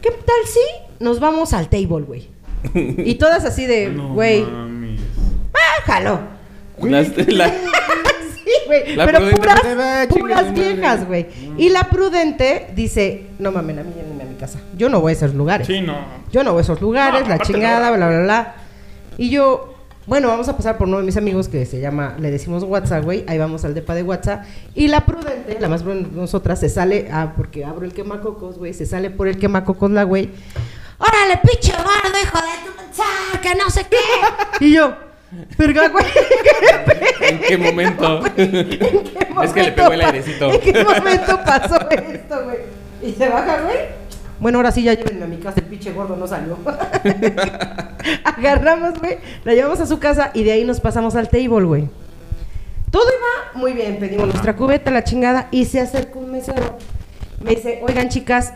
Speaker 4: ¿Qué tal si nos vamos al table, güey? Y todas así de,
Speaker 2: No
Speaker 4: güey,
Speaker 2: mames.
Speaker 4: ¡ah, jalo!
Speaker 3: Las- la-
Speaker 4: Sí, güey.
Speaker 3: La
Speaker 4: Pero puras,
Speaker 3: dice, "Va, chingue
Speaker 4: puras
Speaker 3: su madre".
Speaker 4: viejas, güey. Y la prudente dice, no mames, a mí llévenme a mi casa. Yo no voy a esos lugares.
Speaker 2: Sí, no.
Speaker 4: Yo no voy a esos lugares,
Speaker 2: No,
Speaker 4: la chingada,
Speaker 2: no.
Speaker 4: bla, bla, bla. Y yo, Bueno, vamos a pasar por uno de mis amigos que se llama, le decimos WhatsApp, güey. Ahí vamos al depa de WhatsApp. Y la prudente, la más prudente de nosotras, se sale, ah, porque abro el quemacocos, güey. Se sale por el quemacocos la güey. ¡Órale, pinche gordo, hijo de tu que no sé qué! y yo, verga, güey.
Speaker 3: ¿En qué momento?
Speaker 4: ¿En qué
Speaker 3: Es que le pegó el airecito.
Speaker 4: ¿En qué momento pasó esto, güey? Y se baja, güey. Bueno, ahora sí ya llévenme a mi casa, el pinche gordo no salió. Agarramos, güey, la llevamos a su casa y de ahí nos pasamos al table, güey. Todo iba muy bien, pedimos nuestra cubeta, la chingada, y se acercó un mesero. Me dice, oigan, chicas,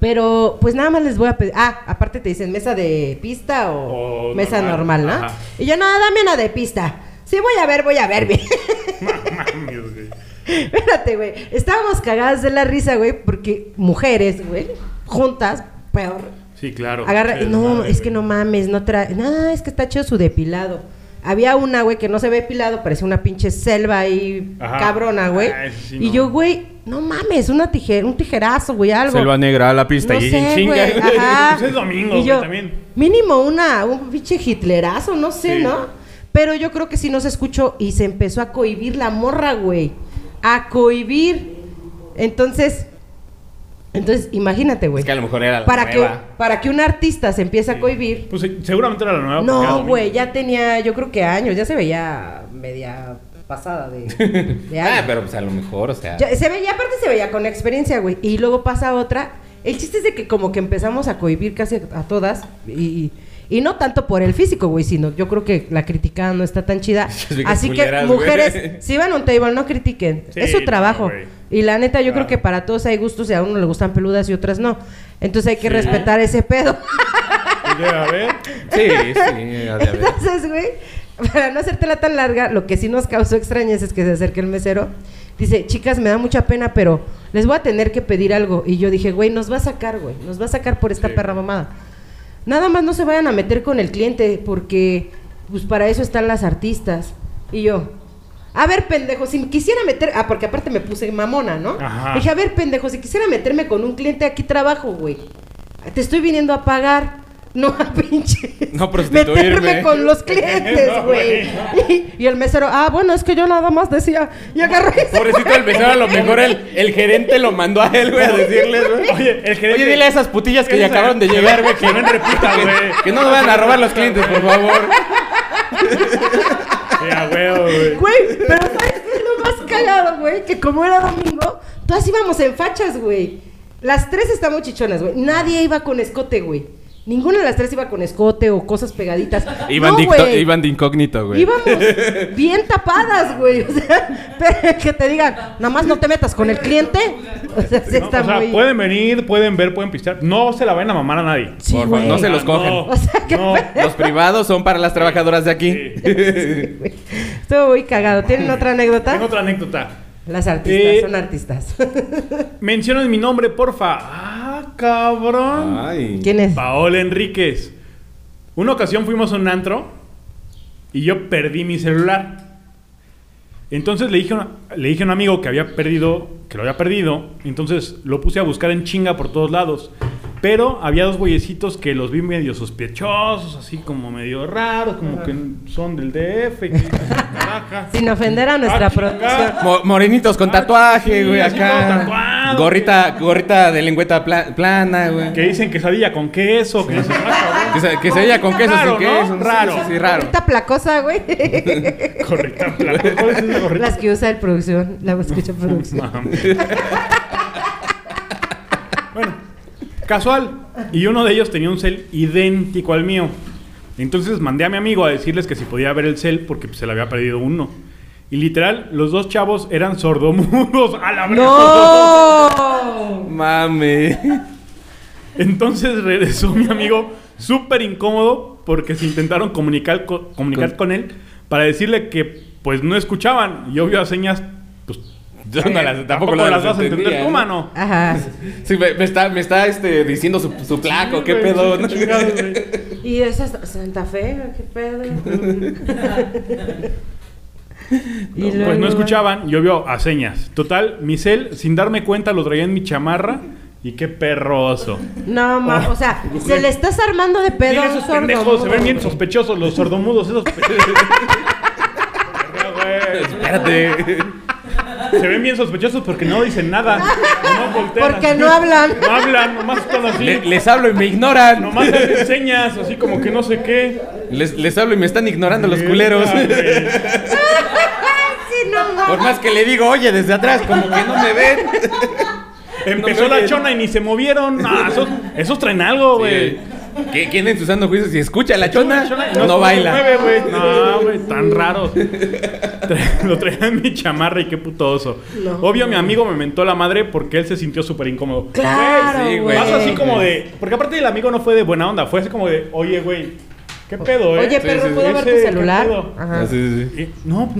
Speaker 4: pero pues nada más les voy a pedir. Ah, aparte te dicen mesa de pista o,
Speaker 2: O
Speaker 4: mesa
Speaker 2: normal,
Speaker 4: normal, ¿no?
Speaker 2: ajá.
Speaker 4: Y yo, no, dame una de pista. Sí, voy a ver, voy a ver, bien.
Speaker 2: Mames, güey.
Speaker 4: Espérate, güey. Estábamos cagadas de la risa, güey, porque mujeres, güey, juntas, peor.
Speaker 2: Sí, claro.
Speaker 4: Agarra, no,
Speaker 2: madre,
Speaker 4: es que no mames, no trae. No, es que está chido su depilado. Había una, güey, que no se ve depilado, parece una pinche selva ahí
Speaker 2: Ajá.
Speaker 4: cabrona, güey. Y yo, güey, no mames, una tijera, un tijerazo, güey, algo.
Speaker 3: Selva negra a la pista
Speaker 4: no
Speaker 3: y
Speaker 4: sé,
Speaker 3: chinga.
Speaker 4: güey, ajá.
Speaker 2: Pues es domingo,
Speaker 4: Y
Speaker 2: güey,
Speaker 4: yo,
Speaker 2: también.
Speaker 4: Mínimo una, un pinche hitlerazo, no sé,
Speaker 2: Sí.
Speaker 4: ¿no? Pero yo creo que sí nos escuchó y se empezó a cohibir la morra, güey. A cohibir. Entonces, entonces, imagínate, güey.
Speaker 3: Es que a lo mejor era la
Speaker 4: Para que,
Speaker 3: nueva.
Speaker 4: para que un artista se empiece a cohibir.
Speaker 2: Pues seguramente era la nueva.
Speaker 4: No, güey, ya tenía, yo creo que años, ya se veía media pasada de, de
Speaker 3: Ah, pero pues a lo mejor, o sea.
Speaker 4: Ya, se veía, aparte se veía con experiencia, güey. Y luego pasa otra. El chiste es de que como que empezamos a cohibir casi a todas. Y, y no tanto por el físico, güey, sino yo creo que la criticada no está tan chida. Así que,
Speaker 3: güey.
Speaker 4: mujeres, si van a un table, no critiquen.
Speaker 2: Sí,
Speaker 4: es su trabajo. y la neta, yo
Speaker 2: Claro.
Speaker 4: creo que para todos hay gustos y a uno le gustan peludas y otras no. Entonces hay que
Speaker 2: Sí.
Speaker 4: respetar ese pedo.
Speaker 2: A ver.
Speaker 3: Sí, sí, de haber.
Speaker 4: Entonces, güey, para no hacértela tan larga, lo que sí nos causó extrañeza es que se acerque el mesero. Dice, chicas, me da mucha pena, pero les voy a tener que pedir algo. Y yo dije, güey, nos va a sacar, güey, nos va a sacar por esta
Speaker 2: Sí.
Speaker 4: perra mamada. Nada más no se vayan a meter con el cliente, porque pues para eso están las artistas. Y yo, a ver, pendejo, si me quisiera meter, ah, porque aparte me puse mamona, ¿no?
Speaker 2: Ajá.
Speaker 4: Dije, a ver, pendejo, si quisiera meterme con un cliente, aquí trabajo, güey. Te estoy viniendo a pagar. No a pinche.
Speaker 3: No.
Speaker 4: Meterme con los clientes, güey. y, y el mesero, ah, bueno, es que yo nada más decía. Y agarró y se
Speaker 3: Pobrecito el mesero, a lo mejor el, el gerente lo mandó a él, güey, a decirles, güey.
Speaker 2: Oye, el gerente-
Speaker 3: Oye, dile a esas putillas que ya acabaron de llegar, güey, que
Speaker 2: Que no repita,
Speaker 3: que-
Speaker 2: güey.
Speaker 3: Que no nos vayan a robar los clientes, por favor.
Speaker 2: Ya, güey.
Speaker 4: Güey, pero ¿sabes qué es lo más cagado, güey? Que como era domingo, todas íbamos en fachas, güey. Las tres estamos chichonas, güey. Nadie iba con escote, güey. Ninguna de las tres iba con escote o cosas pegaditas.
Speaker 3: Iban,
Speaker 4: No,
Speaker 3: de, iban de incógnito, güey.
Speaker 4: Íbamos bien tapadas, güey. O sea, pero que te digan, nada más no te metas con el cliente. O sea, sí
Speaker 2: No,
Speaker 4: está
Speaker 2: o sea,
Speaker 4: muy.
Speaker 2: pueden venir, pueden ver, pueden pistear. No se la vayan a mamar a nadie.
Speaker 4: Sí,
Speaker 3: Por favor, no se los cogen.
Speaker 2: No,
Speaker 4: O sea, que-
Speaker 2: no.
Speaker 3: Los privados son para las trabajadoras de aquí.
Speaker 2: Sí.
Speaker 4: Güey, Estuvo muy cagado. ¿Tienen otra anécdota?
Speaker 2: Tengo otra anécdota.
Speaker 4: Las artistas,
Speaker 2: Eh,
Speaker 4: son artistas.
Speaker 2: Mencionen mi nombre, porfa. Ah, cabrón.
Speaker 3: Ay.
Speaker 4: ¿Quién es?
Speaker 2: Paola Enríquez. Una ocasión fuimos a un antro y yo perdí mi celular. Entonces le dije, una- le dije a un amigo que había perdido, que lo había perdido. Entonces lo puse a buscar en chinga por todos lados. Pero había dos güeyecitos que los vi medio sospechosos, así como medio raros, como que son del DF.
Speaker 4: Sin ofender a nuestra
Speaker 2: Ah,
Speaker 4: producción.
Speaker 2: chingada.
Speaker 3: Mo- morenitos con
Speaker 2: Ah,
Speaker 3: tatuaje, güey,
Speaker 2: así todo
Speaker 3: acá.
Speaker 2: tatuado.
Speaker 3: Gorrita, gorrita de lengüeta pla- plana, güey.
Speaker 2: Que dicen quesadilla con queso. Que dicen, ah,
Speaker 3: Que se, que se veía con queso
Speaker 2: Raro,
Speaker 3: sin
Speaker 2: ¿no?
Speaker 3: queso.
Speaker 2: Raro.
Speaker 3: Sí, sí, sí, raro.
Speaker 4: Esta placosa, güey.
Speaker 2: cabrón. Correcta. ¿Cuál es esa gorrita?
Speaker 4: Las que usa el producción, la escucha producción.
Speaker 2: Mames. bueno, casual. Y uno de ellos tenía un cel idéntico al mío. Entonces mandé a mi amigo a decirles que si podía ver el cel porque pues, se le había perdido uno. Y literal, los dos chavos eran sordomudos a la verga.
Speaker 4: ¡No!
Speaker 3: Mame.
Speaker 2: Entonces regresó mi amigo súper incómodo porque se intentaron comunicar, co- comunicar
Speaker 3: Con-
Speaker 2: con él para decirle que pues no escuchaban. Y obvio a señas,
Speaker 3: Yo no las- tampoco
Speaker 2: tampoco
Speaker 3: las
Speaker 2: las vas a entender tú,
Speaker 3: ¿no?
Speaker 2: mano.
Speaker 4: Ajá.
Speaker 3: Sí, me, me está, me está este, diciendo su, su placo, qué
Speaker 2: güey,
Speaker 3: pedo.
Speaker 2: sí,
Speaker 3: ¿no?
Speaker 2: chingados, güey.
Speaker 4: ¿Y esa es Santa Fe? ¿Qué pedo? Y
Speaker 2: pues no escuchaban y obvio a señas. Total, mi cel, sin darme cuenta, lo traía en mi chamarra Y qué perroso.
Speaker 4: No, ma, o sea, se le estás armando de pedo a un
Speaker 2: esos pendejos, se ven bien sospechosos los sordomudos, esos.
Speaker 3: Espérate.
Speaker 2: Se ven bien sospechosos porque no dicen nada. No voltean
Speaker 4: Porque
Speaker 2: así.
Speaker 4: no hablan.
Speaker 2: No hablan, nomás están así.
Speaker 3: Le- les hablo y me ignoran.
Speaker 2: Nomás hacen señas, así como que no sé qué.
Speaker 3: Les, les hablo y me están ignorando los culeros.
Speaker 4: Sí, no.
Speaker 3: Por más que le digo, oye, desde atrás, como que no me ven.
Speaker 2: Empezó
Speaker 3: No me
Speaker 2: la
Speaker 3: oyen.
Speaker 2: chona y ni se movieron. Ah, esos, esos traen algo, güey.
Speaker 3: ¿Qué- ¿Quién en su sano juicio si escucha la chona? No,
Speaker 2: se
Speaker 3: baila.
Speaker 2: mueve, güey. No, güey, tan raros. Tra- Lo traía en mi chamarra y qué puto oso.
Speaker 4: No.
Speaker 2: Obvio, mi amigo me mentó la madre porque él se sintió súper incómodo.
Speaker 4: Claro,
Speaker 3: Sí,
Speaker 4: güey.
Speaker 2: Vas así como de. Porque aparte el amigo no fue de buena onda, fue así como de, oye, güey, ¿qué pedo, eh?
Speaker 4: Oye,
Speaker 3: Sí,
Speaker 4: perro,
Speaker 3: sí,
Speaker 4: ¿puedo
Speaker 2: sí.
Speaker 4: ver tu
Speaker 2: Ese, ¿qué
Speaker 4: celular? Ajá.
Speaker 3: Ah, sí, sí, sí.
Speaker 2: No,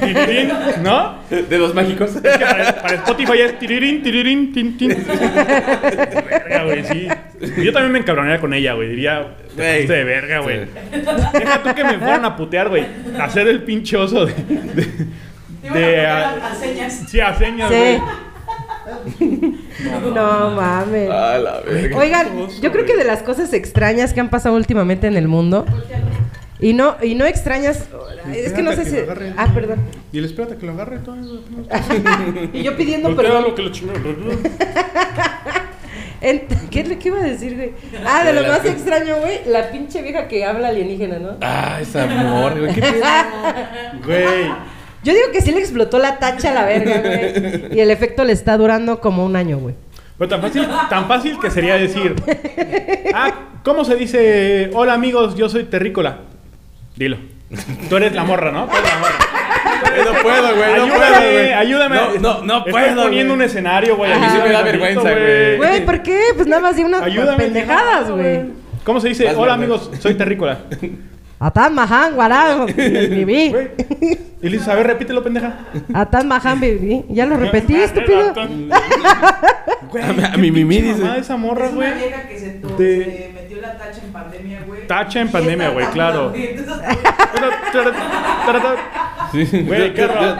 Speaker 2: tirirín, ¿no?
Speaker 3: De los mágicos.
Speaker 2: Es que para, para Spotify es tirirín, tirirín, tin, tin. Verga, güey, sí. Yo también me encabronaría con ella, güey. Diría, te de verga, güey.
Speaker 3: Sí.
Speaker 2: Deja tú que me fueran a putear, güey. Hacer el pinche oso de. de, de- a- Sí, a señas, güey.
Speaker 4: Sí. No mames.
Speaker 3: A la verga.
Speaker 4: Oigan, yo creo que de las cosas extrañas que han pasado últimamente en el mundo y no y no extrañas, es que no sé
Speaker 2: Espérate
Speaker 4: si
Speaker 2: que lo agarre.
Speaker 4: Ah, perdón.
Speaker 2: Dile, espérate que lo agarre todo.
Speaker 4: Y yo pidiendo perdón.
Speaker 2: lo que lo
Speaker 4: ¿Qué, ¿Qué iba a decir, güey? Ah, de lo más extraño, güey, la pinche vieja que habla alienígena, ¿no?
Speaker 3: Ah, esa amor, güey. ¿Qué?
Speaker 2: Güey.
Speaker 4: Yo digo que sí le explotó la tacha a la verga, güey. Y el efecto le está durando como un año, güey.
Speaker 2: Pero tan fácil, tan fácil que sería decir. Ah, ¿cómo se dice? Hola amigos, yo soy terrícola. Dilo. Tú eres la morra, ¿no? Tú eres la morra.
Speaker 3: No puedo, güey. No
Speaker 2: ayúdame,
Speaker 3: puedo, güey.
Speaker 2: ayúdame.
Speaker 3: No, no, no
Speaker 2: Estoy
Speaker 3: puedo.
Speaker 2: poniendo un
Speaker 3: güey.
Speaker 2: escenario, güey.
Speaker 3: A mí sí me da
Speaker 2: Ayúdame
Speaker 3: vergüenza, güey.
Speaker 4: Güey, ¿por qué? Pues nada más de unas
Speaker 2: Ayúdame.
Speaker 4: pendejadas, güey.
Speaker 2: ¿Cómo se dice? Hola amigos, soy terrícola.
Speaker 4: Atan Mahan, guarán, viví.
Speaker 2: Güey. Ver, repítelo, pendeja.
Speaker 4: Atan Mahan, viví. Ya lo repetí, estúpido.
Speaker 2: Güey,
Speaker 3: A mi- a
Speaker 2: qué
Speaker 3: mi mimí
Speaker 2: pinche
Speaker 3: dice.
Speaker 2: esa morra,
Speaker 5: Es una
Speaker 2: güey.
Speaker 5: vieja que se,
Speaker 2: De-
Speaker 5: se metió la tacha en pandemia, güey.
Speaker 2: Tacha en pandemia, güey, claro.
Speaker 5: Entonces,
Speaker 2: Güey, qué, raro.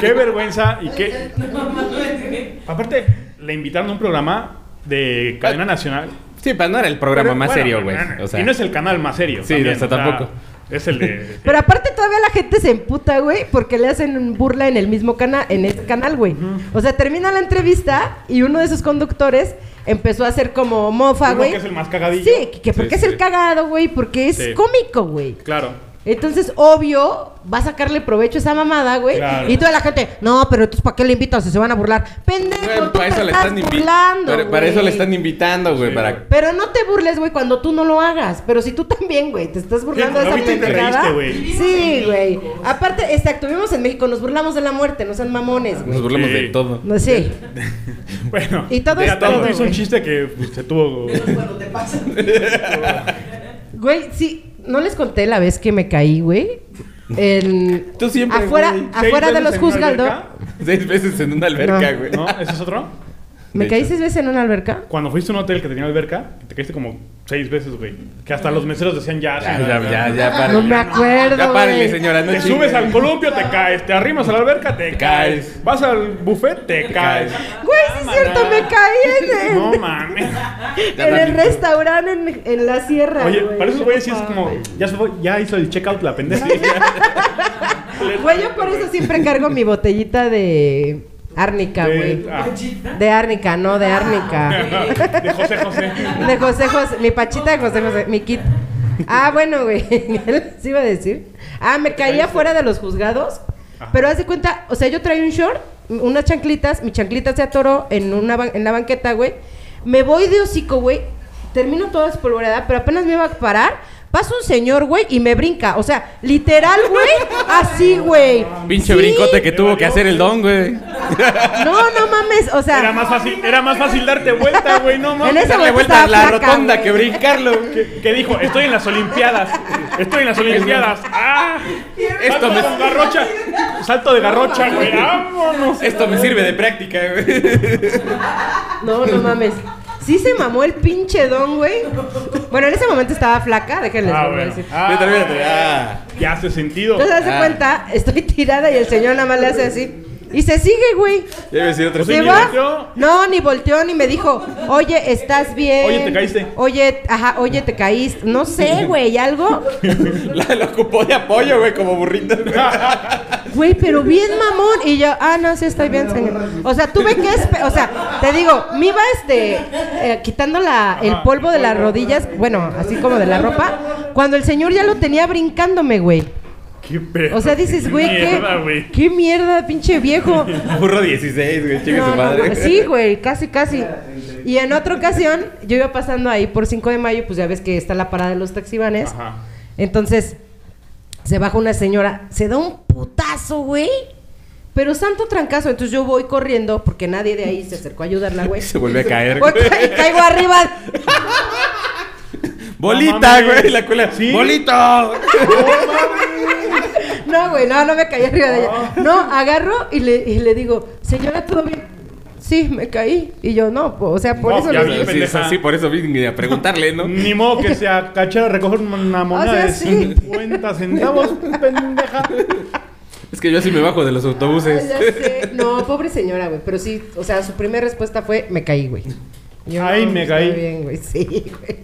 Speaker 2: qué vergüenza y qué.
Speaker 5: güey.
Speaker 2: Aparte, le invitaron a un programa de cadena nacional.
Speaker 3: Sí, pero no era el programa
Speaker 2: Pero,
Speaker 3: más
Speaker 2: bueno,
Speaker 3: serio, güey. O sea,
Speaker 2: y no es el canal más serio.
Speaker 3: Sí,
Speaker 2: también,
Speaker 3: o sea, tampoco.
Speaker 2: Es el de.
Speaker 4: Pero aparte todavía la gente se emputa, güey, porque le hacen burla en el mismo canal, en ese canal, güey. O sea, termina la entrevista y uno de esos conductores empezó a hacer como mofa, güey.
Speaker 2: que es el más cagadillo.
Speaker 4: Sí, que- que porque
Speaker 3: Sí,
Speaker 4: es
Speaker 3: sí.
Speaker 4: el cagado, güey, porque es
Speaker 2: Sí.
Speaker 4: cómico, güey.
Speaker 2: Claro.
Speaker 4: Entonces, obvio, va a sacarle provecho a esa mamada, güey.
Speaker 2: Claro.
Speaker 4: Y toda la gente, no, pero entonces, ¿para qué le invitas si se van a burlar? Pendejo,
Speaker 3: güey,
Speaker 4: tú
Speaker 3: para eso le
Speaker 4: estás
Speaker 3: están invitando.
Speaker 4: burlando,
Speaker 3: Para, para eso
Speaker 4: güey.
Speaker 3: le están invitando, güey.
Speaker 2: Sí,
Speaker 3: para...
Speaker 2: güey.
Speaker 4: Pero no te burles, güey, cuando tú no lo hagas. Pero si tú también, güey, te estás burlando
Speaker 2: Sí,
Speaker 4: de esa pendejada. Sí, güey. Aparte, exacto, vivimos en México, nos burlamos de la muerte, no sean mamones, güey.
Speaker 3: Nos burlamos
Speaker 2: Sí.
Speaker 3: de todo.
Speaker 4: No, sí.
Speaker 2: Bueno.
Speaker 4: Y todo es todo,
Speaker 2: hizo un chiste que pues, se tuvo.
Speaker 5: Es cuando te pasa.
Speaker 4: Güey, sí, no les conté la vez que me caí, güey. En...
Speaker 3: Tú siempre,
Speaker 4: Afuera,
Speaker 3: güey.
Speaker 2: ¿Seis
Speaker 4: afuera de los juzgados.
Speaker 3: Seis veces en una alberca,
Speaker 4: No.
Speaker 3: güey.
Speaker 2: ¿No? ¿Ese es otro?
Speaker 4: Me
Speaker 3: De
Speaker 4: caí
Speaker 3: hecho.
Speaker 4: seis veces en una alberca.
Speaker 2: Cuando fuiste a un hotel que tenía alberca, te caíste como seis veces, güey. Que hasta los meseros decían ya.
Speaker 3: Ya,
Speaker 2: señora,
Speaker 3: ya, ya, ya.
Speaker 4: No me acuerdo,
Speaker 3: Ya párale, señora. No
Speaker 2: Te subes al columpio, te caes. Te arrimas a la alberca, te,
Speaker 3: Te
Speaker 2: caes.
Speaker 3: caes.
Speaker 2: Vas al buffet, te, caes.
Speaker 4: Güey, sí es cierto, me caí en el,
Speaker 2: No mames.
Speaker 4: En el restaurante en, en la sierra.
Speaker 2: Oye,
Speaker 4: güey.
Speaker 2: para esos güeyes sí es como. Ya, se fue- ya hizo el checkout la pendeja.
Speaker 4: Güey, yo por eso siempre cargo mi botellita de árnica,
Speaker 2: De-
Speaker 4: güey.
Speaker 2: ah,
Speaker 4: De árnica, no de árnica.
Speaker 2: de José José.
Speaker 4: De José José, mi pachita de José José, mi kit. Ah, bueno, güey. ¿Sí iba a decir? Ah, me caí afuera de los juzgados. Pero haz de cuenta, o sea, yo traía un short, unas chanclitas, mi chanclita se atoró en, una en la banqueta, güey. Me voy de hocico, güey. Termino toda espolvoreada, pero apenas me iba a parar. Pasa un señor, güey, y me brinca. O sea, literal, güey. Así, güey.
Speaker 3: Pinche
Speaker 4: Sí.
Speaker 3: brincote que tuvo que hacer el don, güey.
Speaker 4: No, no mames. O sea,
Speaker 2: Era más fácil, era más fácil darte vuelta, güey, no
Speaker 4: En
Speaker 2: mames.
Speaker 4: ese
Speaker 3: Darle
Speaker 4: momento
Speaker 3: vuelta a
Speaker 4: estaba
Speaker 3: la
Speaker 4: flaca,
Speaker 3: rotonda
Speaker 4: güey.
Speaker 3: que brincarlo. güey.
Speaker 2: ¿Qué, qué dijo? Estoy en las Olimpiadas. Estoy en las Olimpiadas. ¡Ah!
Speaker 3: Esto
Speaker 2: Salto
Speaker 3: me,
Speaker 2: con garrocha. Salto de garrocha, güey. ¡Vámonos!
Speaker 3: esto me sirve de práctica, güey.
Speaker 4: No, no mames. Sí se mamó el pinche don, güey. Bueno, en ese momento estaba flaca, déjenles
Speaker 2: Ah, bueno.
Speaker 4: decir.
Speaker 2: Ah,
Speaker 3: ah.
Speaker 2: Ya hace sentido.
Speaker 4: Entonces, hace
Speaker 3: Ah.
Speaker 4: cuenta, estoy tirada y el señor nada más le hace así. Y se sigue, güey.
Speaker 3: Debe decir otro
Speaker 4: Se va. No, ni volteó ni me dijo, oye, ¿estás bien?
Speaker 2: Oye, ¿te caíste?
Speaker 4: Oye, ajá, oye, te caíste. No sé, güey, algo.
Speaker 3: La, la ocupó de apoyo, güey, como burrito.
Speaker 4: Güey, pero bien mamón. Y yo, ah, no, sí estoy bien, señor. O sea, tuve que O sea, te digo, me iba este, eh, quitando la, el polvo de las rodillas, bueno, así como de la ropa, cuando el señor ya lo tenía brincándome, güey.
Speaker 2: Qué pedo.
Speaker 4: O sea, dices, güey, qué,
Speaker 2: güey.
Speaker 4: qué mierda, pinche viejo.
Speaker 3: Burro 16, güey, chingue
Speaker 4: No,
Speaker 3: su madre.
Speaker 4: no, sí, güey, casi, casi. Y en otra ocasión, yo iba pasando ahí por 5 de mayo, pues ya ves que está la parada de los taxivanes.
Speaker 2: Ajá.
Speaker 4: Entonces, se baja una señora, se da un putazo, güey. Pero santo trancazo, entonces yo voy corriendo porque nadie de ahí se acercó a ayudarla, güey.
Speaker 3: Se vuelve a caer.
Speaker 4: Voy
Speaker 3: güey.
Speaker 4: ca- y caigo arriba.
Speaker 3: Bolita, güey, la cuela.
Speaker 2: Sí.
Speaker 3: Bolito.
Speaker 4: No, güey, no, no me caí arriba de ella. No, agarro y le, y le digo, señora, ¿todo bien? Sí, me caí. Y yo, no, po- o sea, por
Speaker 2: No,
Speaker 4: eso
Speaker 2: ya
Speaker 3: Sí, sí, por eso vine a preguntarle, ¿no?
Speaker 2: Ni modo que se acachara a recoger una moneda
Speaker 4: sea,
Speaker 2: de
Speaker 4: sí.
Speaker 2: 50 centavos, pendeja.
Speaker 3: Es que yo así me bajo de los autobuses.
Speaker 4: Ya sé. No, pobre señora, güey. Pero sí, o sea, su primera respuesta fue, me caí, güey. Yo,
Speaker 2: Ay,
Speaker 4: no,
Speaker 2: me
Speaker 4: está
Speaker 2: caí.
Speaker 4: bien, güey. Sí, güey.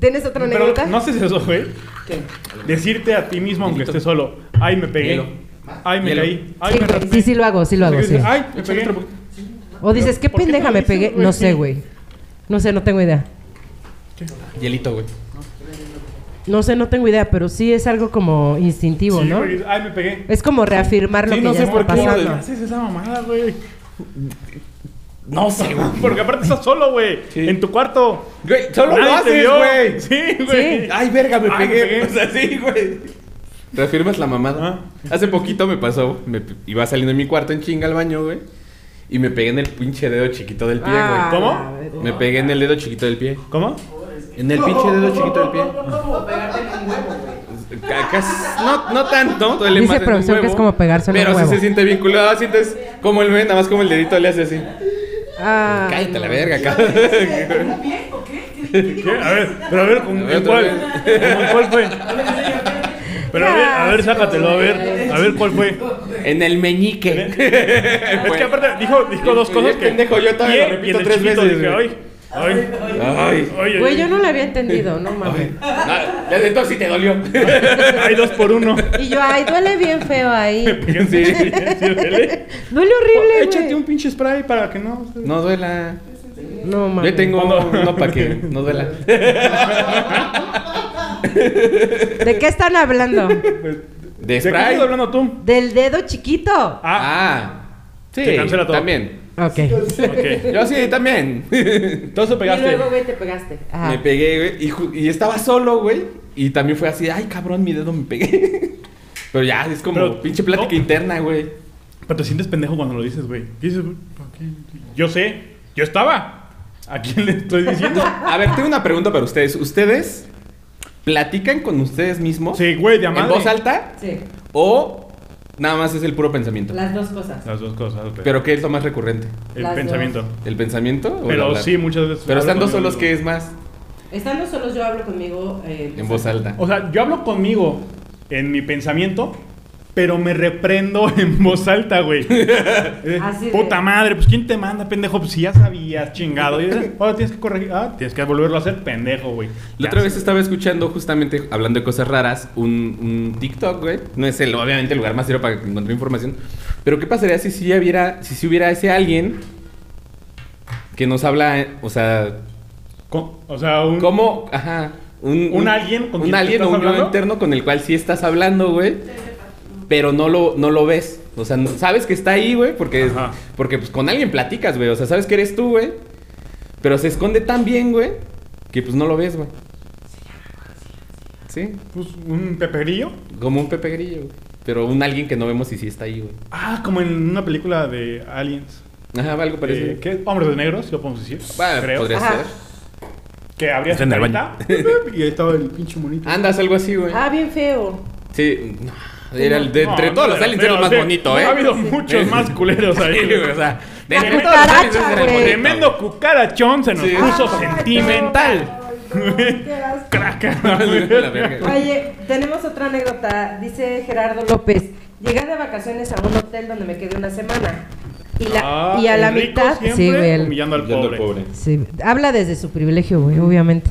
Speaker 4: ¿Tienes otra
Speaker 2: Pero
Speaker 4: anécdota?
Speaker 2: no haces eso, güey.
Speaker 4: ¿Qué?
Speaker 2: Decirte a ti mismo, aunque estés solo, ay, me pegué. Ay, me
Speaker 3: Hielo.
Speaker 2: caí. Ay,
Speaker 4: Sí,
Speaker 2: me
Speaker 4: sí, sí lo hago, sí lo hago, sí.
Speaker 2: Ay, me pegué.
Speaker 4: O dices, ¿qué
Speaker 2: ¿Por qué
Speaker 4: pendeja me pegué? No sé, güey. No sé, no tengo idea.
Speaker 3: Hielito, güey.
Speaker 4: No sé, no tengo idea, pero sí es algo como instintivo,
Speaker 2: Sí,
Speaker 4: ¿no?
Speaker 2: güey, Ay, me pegué.
Speaker 4: Es como reafirmar lo
Speaker 3: Sí,
Speaker 4: que
Speaker 3: no
Speaker 4: ya
Speaker 3: sé
Speaker 4: está
Speaker 3: por qué,
Speaker 4: pasando.
Speaker 2: haces esa mamada, güey?
Speaker 3: No sé, güey.
Speaker 2: Porque aparte estás solo, güey.
Speaker 3: Sí.
Speaker 2: En tu cuarto.
Speaker 3: Güey, solo
Speaker 2: Nadie
Speaker 3: lo
Speaker 2: te
Speaker 3: haces,
Speaker 2: vio.
Speaker 3: güey.
Speaker 2: Sí, güey.
Speaker 4: Sí.
Speaker 3: Ay, verga, me
Speaker 2: Ay, me
Speaker 3: pegué.
Speaker 2: pegué.
Speaker 3: O sea, sí, güey. Reafirmas la mamada. Hace poquito me pasó, me p- iba saliendo de mi cuarto en chinga al baño, güey. Y me pegué en el pinche dedo chiquito del pie,
Speaker 4: Ah,
Speaker 3: güey.
Speaker 2: ¿Cómo?
Speaker 4: la verga.
Speaker 3: Me pegué en el dedo chiquito del pie.
Speaker 2: ¿Cómo?
Speaker 3: En el pinche dedo chiquito del pie. No, no tanto, duele
Speaker 4: Dice
Speaker 3: más en un
Speaker 4: profesor que
Speaker 3: huevo,
Speaker 4: es como pegarse en un
Speaker 3: Pero
Speaker 4: huevo.
Speaker 3: sí se siente bien culado, sientes como el nada más como el dedito le hace así.
Speaker 4: Ah,
Speaker 3: Cállate la verga, cabrón.
Speaker 5: ¿Un pie o qué? ¿Qué, qué digo?
Speaker 2: ¿Qué? A ver, pero a ver, ¿con
Speaker 3: A ver,
Speaker 2: en cuál? ¿Cómo en cuál fue? Pero a ver, a ver, sácatelo, a ver. A ver cuál fue.
Speaker 3: En el meñique.
Speaker 2: Es que aparte dijo, dijo dos cosas que.
Speaker 3: pendejo, yo todavía lo repito tres veces,
Speaker 2: Dije, ay, ay,
Speaker 3: Ay.
Speaker 2: oye.
Speaker 4: Güey, yo no lo había entendido, no mames.
Speaker 3: Ah, ya de todo sí te dolió.
Speaker 2: Hay dos por uno.
Speaker 4: Y yo, ay, duele bien feo ahí.
Speaker 3: Sí.
Speaker 2: ¿Sí duele?
Speaker 4: Duele horrible,
Speaker 2: Échate un pinche spray para que no.
Speaker 3: No duela.
Speaker 4: No mames.
Speaker 3: Yo tengo uno para que no duela.
Speaker 4: ¿De qué están hablando?
Speaker 3: ¿De
Speaker 2: ¿De qué estás hablando tú?
Speaker 4: Del dedo chiquito.
Speaker 2: Ah,
Speaker 3: Ah. Sí,
Speaker 2: Se cancela todo.
Speaker 3: también.
Speaker 4: Ok.
Speaker 2: ok.
Speaker 3: Yo sí, también.
Speaker 2: Entonces
Speaker 4: Y
Speaker 2: pegaste.
Speaker 4: luego, güey, te pegaste. Ajá.
Speaker 3: Me pegué, güey. Y, y estaba solo, güey. Y también fue así, ay, cabrón, mi dedo me pegué. Pero ya, es como
Speaker 2: Pero,
Speaker 3: pinche plática
Speaker 2: no.
Speaker 3: interna, güey.
Speaker 2: Pero te sientes pendejo cuando lo dices, güey. ¿Qué dices, güey? ¿Por qué? Yo sé. Yo estaba. ¿A quién le estoy diciendo?
Speaker 3: A ver, tengo una pregunta para ustedes. ¿Ustedes platican con ustedes mismos
Speaker 2: Sí, güey, de a
Speaker 3: en
Speaker 2: madre.
Speaker 3: voz alta
Speaker 4: Sí,
Speaker 3: o nada más es el puro pensamiento?
Speaker 4: las dos cosas.
Speaker 2: Las dos cosas, güey.
Speaker 3: ¿Pero qué es lo más recurrente?
Speaker 2: El
Speaker 4: Las
Speaker 2: pensamiento.
Speaker 3: ¿El pensamiento o el
Speaker 2: Pero
Speaker 3: hablar?
Speaker 2: sí, muchas veces.
Speaker 3: Pero
Speaker 2: hablo
Speaker 3: estando
Speaker 2: conmigo
Speaker 3: solos,
Speaker 2: mismo.
Speaker 3: ¿qué es más?
Speaker 4: Estando solos, yo hablo conmigo eh,
Speaker 3: En voz alta.
Speaker 2: O sea, yo hablo conmigo en mi pensamiento, pero me reprendo en voz alta, güey.
Speaker 4: Así de-
Speaker 2: Puta madre, pues ¿quién te manda, pendejo? Pues si ya sabías, chingado. Y, Ahora tienes que corregir. Ah, tienes que volverlo a hacer, pendejo, güey.
Speaker 3: La
Speaker 2: Ya
Speaker 3: otra vez estaba escuchando, justamente hablando de cosas raras, un, un TikTok, güey. No es el, obviamente el lugar más serio para encontrar información. Pero ¿qué pasaría si si hubiera, si, si hubiera ese alguien que nos habla, eh, o sea,
Speaker 2: Co- O sea, un.
Speaker 3: ¿cómo? Ajá. Un,
Speaker 2: ¿Un alguien con
Speaker 3: un
Speaker 2: quien
Speaker 3: alguien o un yo interno con el cual sí estás hablando, güey. Pero no lo, no lo ves. O sea, sabes que está ahí, güey, porque,
Speaker 2: Ajá.
Speaker 3: porque pues con alguien platicas, güey. O sea, sabes que eres tú, güey. Pero se esconde tan bien, güey, que pues no lo ves, güey. Sí,
Speaker 2: Pues, un pepegrillo.
Speaker 3: como un Pepe Grillo, güey. Pero un alguien que no vemos y sí está ahí, güey.
Speaker 2: Ah, como en una película de Aliens.
Speaker 3: Ajá, algo parecido.
Speaker 2: Eh, ¿Qué? Hombres de negros, lo podemos decir.
Speaker 3: Va,
Speaker 2: creo.
Speaker 3: podría
Speaker 4: Ajá.
Speaker 3: ser.
Speaker 2: Que abría
Speaker 1: Está
Speaker 2: su
Speaker 1: en el
Speaker 2: y ahí estaba el pinche monito.
Speaker 3: Andas, algo así, güey.
Speaker 4: Ah, bien feo.
Speaker 3: Sí. no, Era el de,
Speaker 2: No,
Speaker 3: entre
Speaker 2: no,
Speaker 3: todos los aliens era el más
Speaker 2: sí,
Speaker 3: bonito, ¿eh?
Speaker 2: Ha habido muchos más culeros ahí.
Speaker 3: Sí, o sea, de entre todos los aliens era el bonito,
Speaker 2: Tremendo cucarachón se nos
Speaker 3: Sí.
Speaker 2: puso
Speaker 4: Ay,
Speaker 2: sentimental.
Speaker 4: Oye, tenemos otra anécdota. Dice Gerardo López. Llegué de vacaciones a un hotel donde me quedé una semana. Y, la,
Speaker 2: Ah,
Speaker 4: y a la mitad. Sí, güey. el-
Speaker 2: humillando al
Speaker 3: Humillando al
Speaker 2: pobre.
Speaker 3: pobre.
Speaker 4: sí, habla desde su privilegio, güey, obviamente.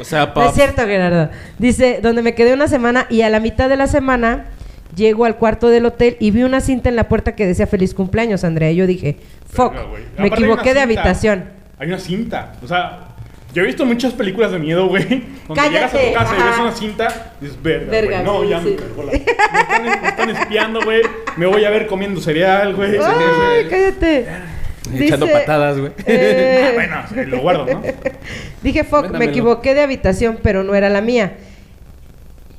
Speaker 3: O sea,
Speaker 4: No
Speaker 3: pop.
Speaker 4: es cierto, Gerardo. Dice, donde me quedé una semana y a la mitad de la semana llego al cuarto del hotel y vi una cinta en la puerta que decía feliz cumpleaños, Andrea. Y yo dije, fuck, me equivoqué de habitación.
Speaker 2: Hay una cinta. O sea, yo he visto muchas películas de miedo, güey. Donde
Speaker 4: Cállate,
Speaker 2: llegas a tu casa y ves una cinta, dices, verga,
Speaker 4: Verga,
Speaker 2: güey. No, ya
Speaker 4: sí.
Speaker 2: me cargó la... Me están, me están espiando, güey. Me voy a ver comiendo cereal, güey.
Speaker 4: ¡Ay, cállate!
Speaker 3: Echando
Speaker 4: Dice,
Speaker 3: patadas, güey.
Speaker 4: eh,
Speaker 2: Bueno, sí, lo guardo, ¿no?
Speaker 4: Dije, fuck, me
Speaker 3: Véndamelo.
Speaker 4: equivoqué de habitación, pero no era la mía.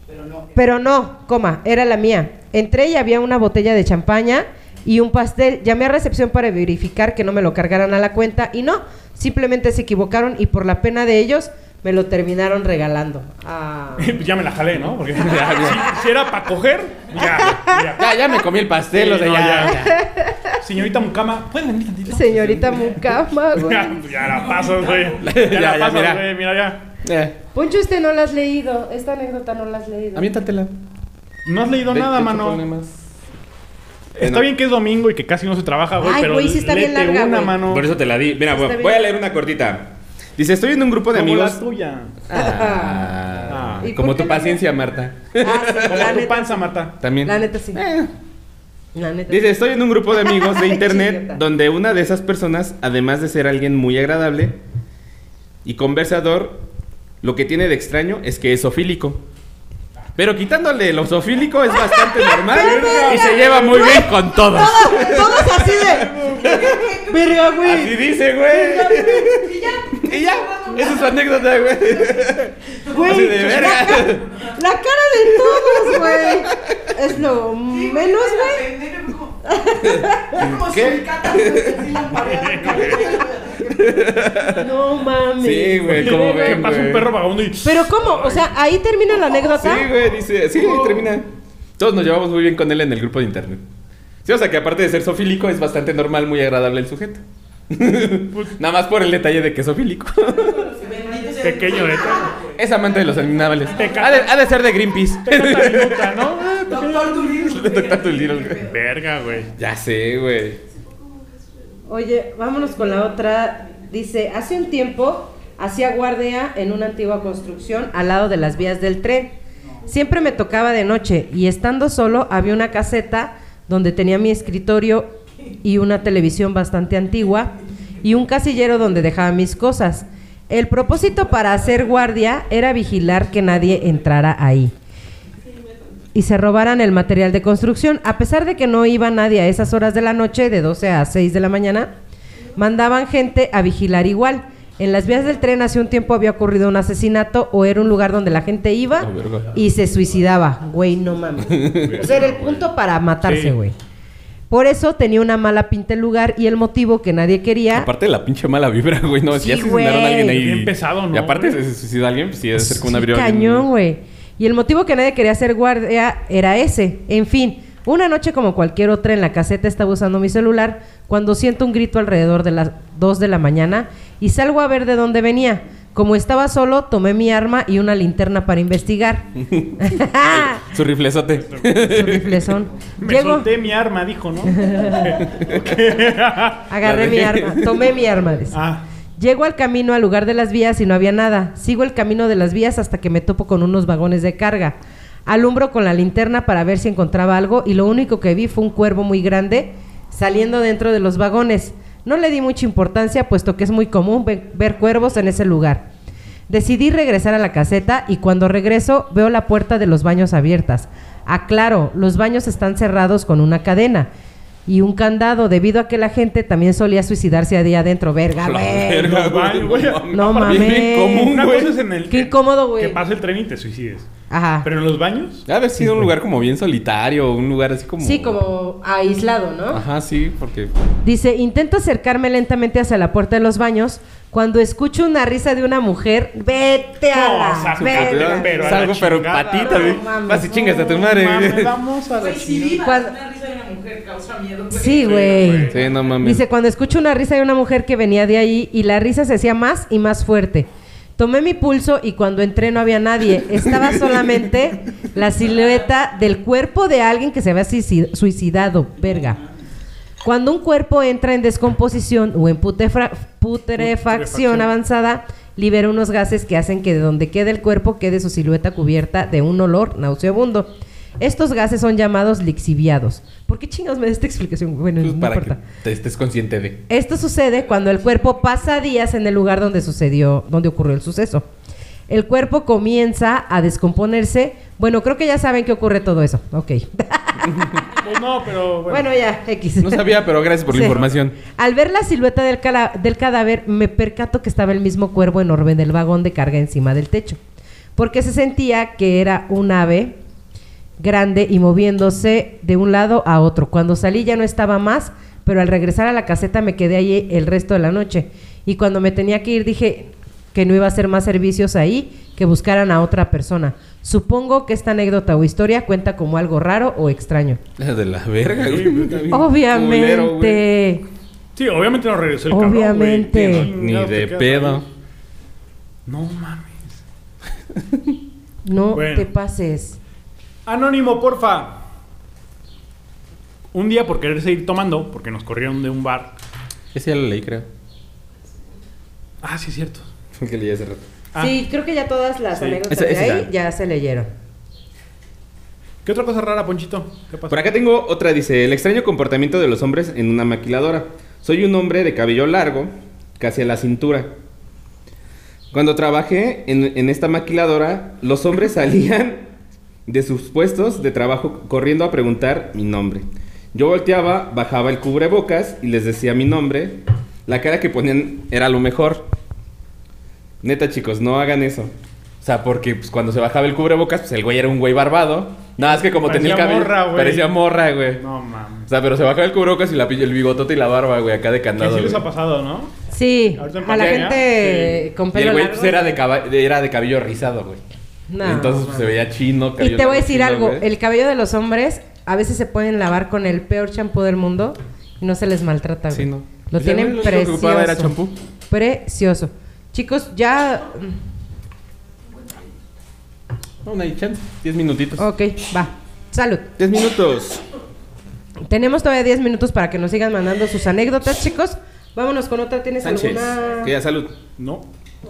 Speaker 5: Pero no.
Speaker 4: Pero no, coma, era la mía. Entré y había una botella de champaña y un pastel. Llamé a recepción para verificar que no me lo cargaran a la cuenta y no, simplemente se equivocaron y por la pena de ellos me lo terminaron regalando. Ah.
Speaker 2: Pues ya me la jalé, ¿no? Porque si, si era para coger, ya, ya.
Speaker 3: Ya, ya me comí el pastel,
Speaker 2: Sí,
Speaker 3: o sea,
Speaker 2: no,
Speaker 3: ya.
Speaker 2: ya.
Speaker 3: ya.
Speaker 2: Señorita Mucama, ¿puede venir tantito?
Speaker 4: Señorita Mucama, güey.
Speaker 2: Ya, ya la pasas, güey. Ya,
Speaker 3: Ya,
Speaker 2: la
Speaker 3: mira.
Speaker 2: güey. Mira, ya.
Speaker 3: Eh,
Speaker 4: Poncho, este no la has leído. Esta anécdota no la has leído.
Speaker 3: aviéntatela.
Speaker 2: No has leído
Speaker 3: De-
Speaker 2: nada, mano. Está
Speaker 3: no.
Speaker 2: bien que es domingo y que casi no se trabaja, güey,
Speaker 4: Ay,
Speaker 2: pero
Speaker 4: güey, sí está bien larga,
Speaker 2: una,
Speaker 4: güey.
Speaker 2: mano.
Speaker 3: Por eso te la di. Mira, voy a leer una cortita. Dice, estoy en un grupo de
Speaker 2: Como
Speaker 3: amigos.
Speaker 2: la tuya.
Speaker 3: Ah,
Speaker 4: ¿Y
Speaker 3: como tu
Speaker 4: la-
Speaker 3: paciencia, Marta.
Speaker 4: Ah, sí,
Speaker 2: Como
Speaker 4: la
Speaker 2: tu
Speaker 4: neta,
Speaker 2: panza,
Speaker 4: sí.
Speaker 2: Marta.
Speaker 3: También.
Speaker 4: La neta sí.
Speaker 3: Eh.
Speaker 4: La neta
Speaker 3: Dice,
Speaker 4: sí.
Speaker 3: estoy en un grupo de amigos de internet donde una de esas personas, además de ser alguien muy agradable y conversador, lo que tiene de extraño es que es sofílico. Pero quitándole lo sofílico es bastante normal y se lleva muy bien con todos.
Speaker 4: Todos, todos así de. Verga, güey.
Speaker 3: Así dice, güey. Y ya. Esa es su anécdota, güey.
Speaker 4: Güey,
Speaker 3: Así de
Speaker 4: la,
Speaker 3: verga.
Speaker 4: ca- la cara de todos, güey. Es lo menos, güey.
Speaker 5: Como- como
Speaker 3: ¿Qué?
Speaker 4: No mames.
Speaker 3: Sí, güey, ¿cómo
Speaker 2: Que
Speaker 3: ven,
Speaker 2: pasa un perro vagabundo y...
Speaker 4: Pero ¿cómo? O sea, ahí termina la anécdota.
Speaker 3: Sí, güey, dice. Sí, termina. Todos nos llevamos muy bien con él en el grupo de internet. Sí, o sea que aparte de ser sofílico, es bastante normal, muy agradable el sujeto. Nada más por el detalle de que es
Speaker 5: sea
Speaker 2: Pequeño detalle.
Speaker 3: es amante de los animales. Ha de, ha de ser de Greenpeace.
Speaker 2: ¿no?
Speaker 5: Doctor Dolittle.
Speaker 3: Doctor Dolittle, güey.
Speaker 2: Verga, güey.
Speaker 3: Ya sé, güey.
Speaker 4: Oye, vámonos con la otra. Dice, hace un tiempo hacía guardia en una antigua construcción al lado de las vías del tren. Siempre me tocaba de noche y estando solo había una caseta donde tenía mi escritorio y una televisión bastante antigua y un casillero donde dejaba mis cosas. El propósito para hacer guardia era vigilar que nadie entrara ahí y se robaran el material de construcción. A pesar de que no iba nadie a esas horas de la noche, de 12 a 6 de la mañana, mandaban gente a vigilar igual. En las vías del tren hace un tiempo había ocurrido un asesinato o era un lugar donde la gente iba
Speaker 3: verga.
Speaker 4: y se suicidaba. Güey, no mames. O sea, era el punto para matarse,
Speaker 2: Sí.
Speaker 4: Por eso tenía una mala pinta el lugar y el motivo que nadie quería.
Speaker 3: Aparte de la pinche mala vibra, güey. No, si
Speaker 4: Sí,
Speaker 3: ya asesinaron a alguien ahí.
Speaker 2: Bien pesado, ¿no,
Speaker 3: Y aparte se suicida alguien, pues sí, debe ser como una
Speaker 4: Sí,
Speaker 3: vibra.
Speaker 4: cañón, güey. Y el motivo que nadie quería hacer guardia era ese. En fin, una noche como cualquier otra en la caseta estaba usando mi celular cuando siento un grito alrededor de las 2 de la mañana y salgo a ver de dónde venía. Como estaba solo, tomé mi arma y una linterna para investigar.
Speaker 3: Su riflezote.
Speaker 4: Su riflezón.
Speaker 2: Me
Speaker 4: Llego,
Speaker 2: solté mi arma, dijo, ¿no?
Speaker 4: agarré mi arma, tomé mi arma. dice.
Speaker 2: ah,
Speaker 4: Llego al camino al lugar de las vías y no había nada. Sigo el camino de las vías hasta que me topo con unos vagones de carga. Alumbro con la linterna para ver si encontraba algo y lo único que vi fue un cuervo muy grande saliendo dentro de los vagones. No le di mucha importancia puesto que es muy común ve- ver cuervos en ese lugar. Decidí regresar a la caseta y cuando regreso veo la puerta de los baños abiertas. Aclaro, los baños están cerrados con una cadena y un candado debido a que la gente también solía suicidarse a día adentro. Verga, güey. No
Speaker 2: Aparte,
Speaker 4: mames.
Speaker 3: bien común,
Speaker 2: Una
Speaker 3: güey.
Speaker 2: cosa es en el...
Speaker 4: Qué incómodo, güey.
Speaker 2: Que pase el tren y te suicides.
Speaker 4: Ajá.
Speaker 2: Pero en los baños...
Speaker 3: Ha de haber sido un lugar como bien solitario, un lugar así como.
Speaker 4: Sí, como aislado, ¿no?
Speaker 3: Ajá, sí, porque.
Speaker 4: Dice, intento acercarme lentamente hacia la puerta de los baños cuando escucho una risa de una mujer. Vete a
Speaker 2: No,
Speaker 4: la
Speaker 2: sácate,
Speaker 4: verga.
Speaker 2: pero a
Speaker 3: es
Speaker 2: la
Speaker 3: algo, pero
Speaker 2: chingada,
Speaker 3: patita, güey.
Speaker 4: no mames,
Speaker 3: Vas y chingas a tu
Speaker 4: no
Speaker 3: madre.
Speaker 2: Mames, vamos a la
Speaker 5: vivas
Speaker 4: Cuando-
Speaker 5: una risa de una mujer causa miedo, güey.
Speaker 4: Sí, güey.
Speaker 3: Sí, no mames.
Speaker 4: Dice, cuando escucho una risa de una mujer que venía de ahí y la risa se hacía más y más fuerte. Tomé mi pulso y cuando entré no había nadie. Estaba solamente la silueta del cuerpo de alguien que se había suicid- suicidado. Verga. Cuando un cuerpo entra en descomposición o en Putrefacción. avanzada, libera unos gases que hacen que de donde quede el cuerpo quede su silueta cubierta de un olor nauseabundo. Estos gases son llamados lixiviados. ¿Por qué chingados me da esta explicación? Bueno,
Speaker 3: Pues
Speaker 4: no
Speaker 3: para que
Speaker 4: importa.
Speaker 3: te estés consciente de.
Speaker 4: Esto sucede cuando el cuerpo pasa días en el lugar donde sucedió, donde ocurrió el suceso. El cuerpo comienza a descomponerse. Bueno, creo que ya saben que ocurre todo eso. Ok.
Speaker 2: Pues no, pero bueno.
Speaker 4: bueno, ya, X.
Speaker 3: No sabía, pero gracias por la
Speaker 4: Sí.
Speaker 3: información.
Speaker 4: Al ver la silueta del, del cadáver, me percato que estaba el mismo cuervo enorme del vagón de carga encima del techo. Porque se sentía que era un ave grande y moviéndose de un lado a otro. Cuando salí ya no estaba más, pero al regresar a la caseta me quedé ahí el resto de la noche. Y cuando me tenía que ir dije que no iba a hacer más servicios ahí, que buscaran a otra persona. Supongo que esta anécdota o historia cuenta como algo raro o extraño.
Speaker 3: La de la verga, güey.
Speaker 4: Obviamente.
Speaker 3: culero, güey.
Speaker 2: Sí, obviamente no regresó el cabrón, güey.
Speaker 4: Obviamente.
Speaker 2: ¿Qué
Speaker 3: Ni de pedo.
Speaker 2: No mames.
Speaker 4: No
Speaker 2: Bueno.
Speaker 4: te pases.
Speaker 2: Anónimo, porfa. Un día por querer seguir tomando, porque nos corrieron de un bar.
Speaker 3: Ese ya lo leí, creo.
Speaker 2: Ah, sí, es cierto.
Speaker 3: Fue que leí hace rato.
Speaker 2: Ah,
Speaker 4: Sí, creo que ya todas las
Speaker 2: Sí.
Speaker 4: anécdotas
Speaker 3: Ese-
Speaker 4: de ahí
Speaker 3: ya.
Speaker 4: ya se leyeron.
Speaker 2: ¿Qué otra cosa rara, Ponchito? ¿Qué pasó?
Speaker 3: Por acá tengo otra, dice, el extraño comportamiento de los hombres en una maquiladora. Soy un hombre de cabello largo, casi a la cintura. Cuando trabajé en, en esta maquiladora, los hombres salían de sus puestos de trabajo corriendo a preguntar mi nombre. Yo volteaba, bajaba el cubrebocas y les decía mi nombre. La cara que ponían era lo mejor. Neta, chicos, no hagan eso. O sea, porque pues, cuando se bajaba el cubrebocas, pues el güey era un güey barbado. Nada, es que como tenía el
Speaker 2: Parecía
Speaker 3: cabello...
Speaker 2: morra, güey.
Speaker 3: parecía morra, güey.
Speaker 2: No mames.
Speaker 3: O sea, pero se bajaba el cubrebocas y la, el bigotote y la barba, güey, acá de candado.
Speaker 2: sí les ha pasado, ¿no?
Speaker 4: Sí, a la gente
Speaker 2: sí.
Speaker 4: con
Speaker 3: Y
Speaker 4: pelo
Speaker 3: el güey
Speaker 4: largo.
Speaker 3: pues, de- era de cabello rizado, güey.
Speaker 4: No.
Speaker 3: Entonces pues, se veía chino.
Speaker 4: y te voy a decir
Speaker 3: chino,
Speaker 4: algo, el cabello de los hombres a veces se pueden lavar con el peor champú del mundo y no se les maltrata, güey.
Speaker 3: Sí, no.
Speaker 4: Lo
Speaker 3: Pues,
Speaker 4: tienen
Speaker 3: lo ocupaba era
Speaker 4: precioso.
Speaker 3: champú.
Speaker 4: Precioso. Chicos, ya
Speaker 3: No, no chance. Diez minutitos.
Speaker 4: Ok, va. Salud.
Speaker 3: Diez minutos.
Speaker 4: Tenemos todavía 10 minutos para que nos sigan mandando sus anécdotas, chicos. Vámonos con otra. ¿Tienes
Speaker 3: Sánchez.
Speaker 4: alguna?
Speaker 3: Que ya, salud.
Speaker 2: No.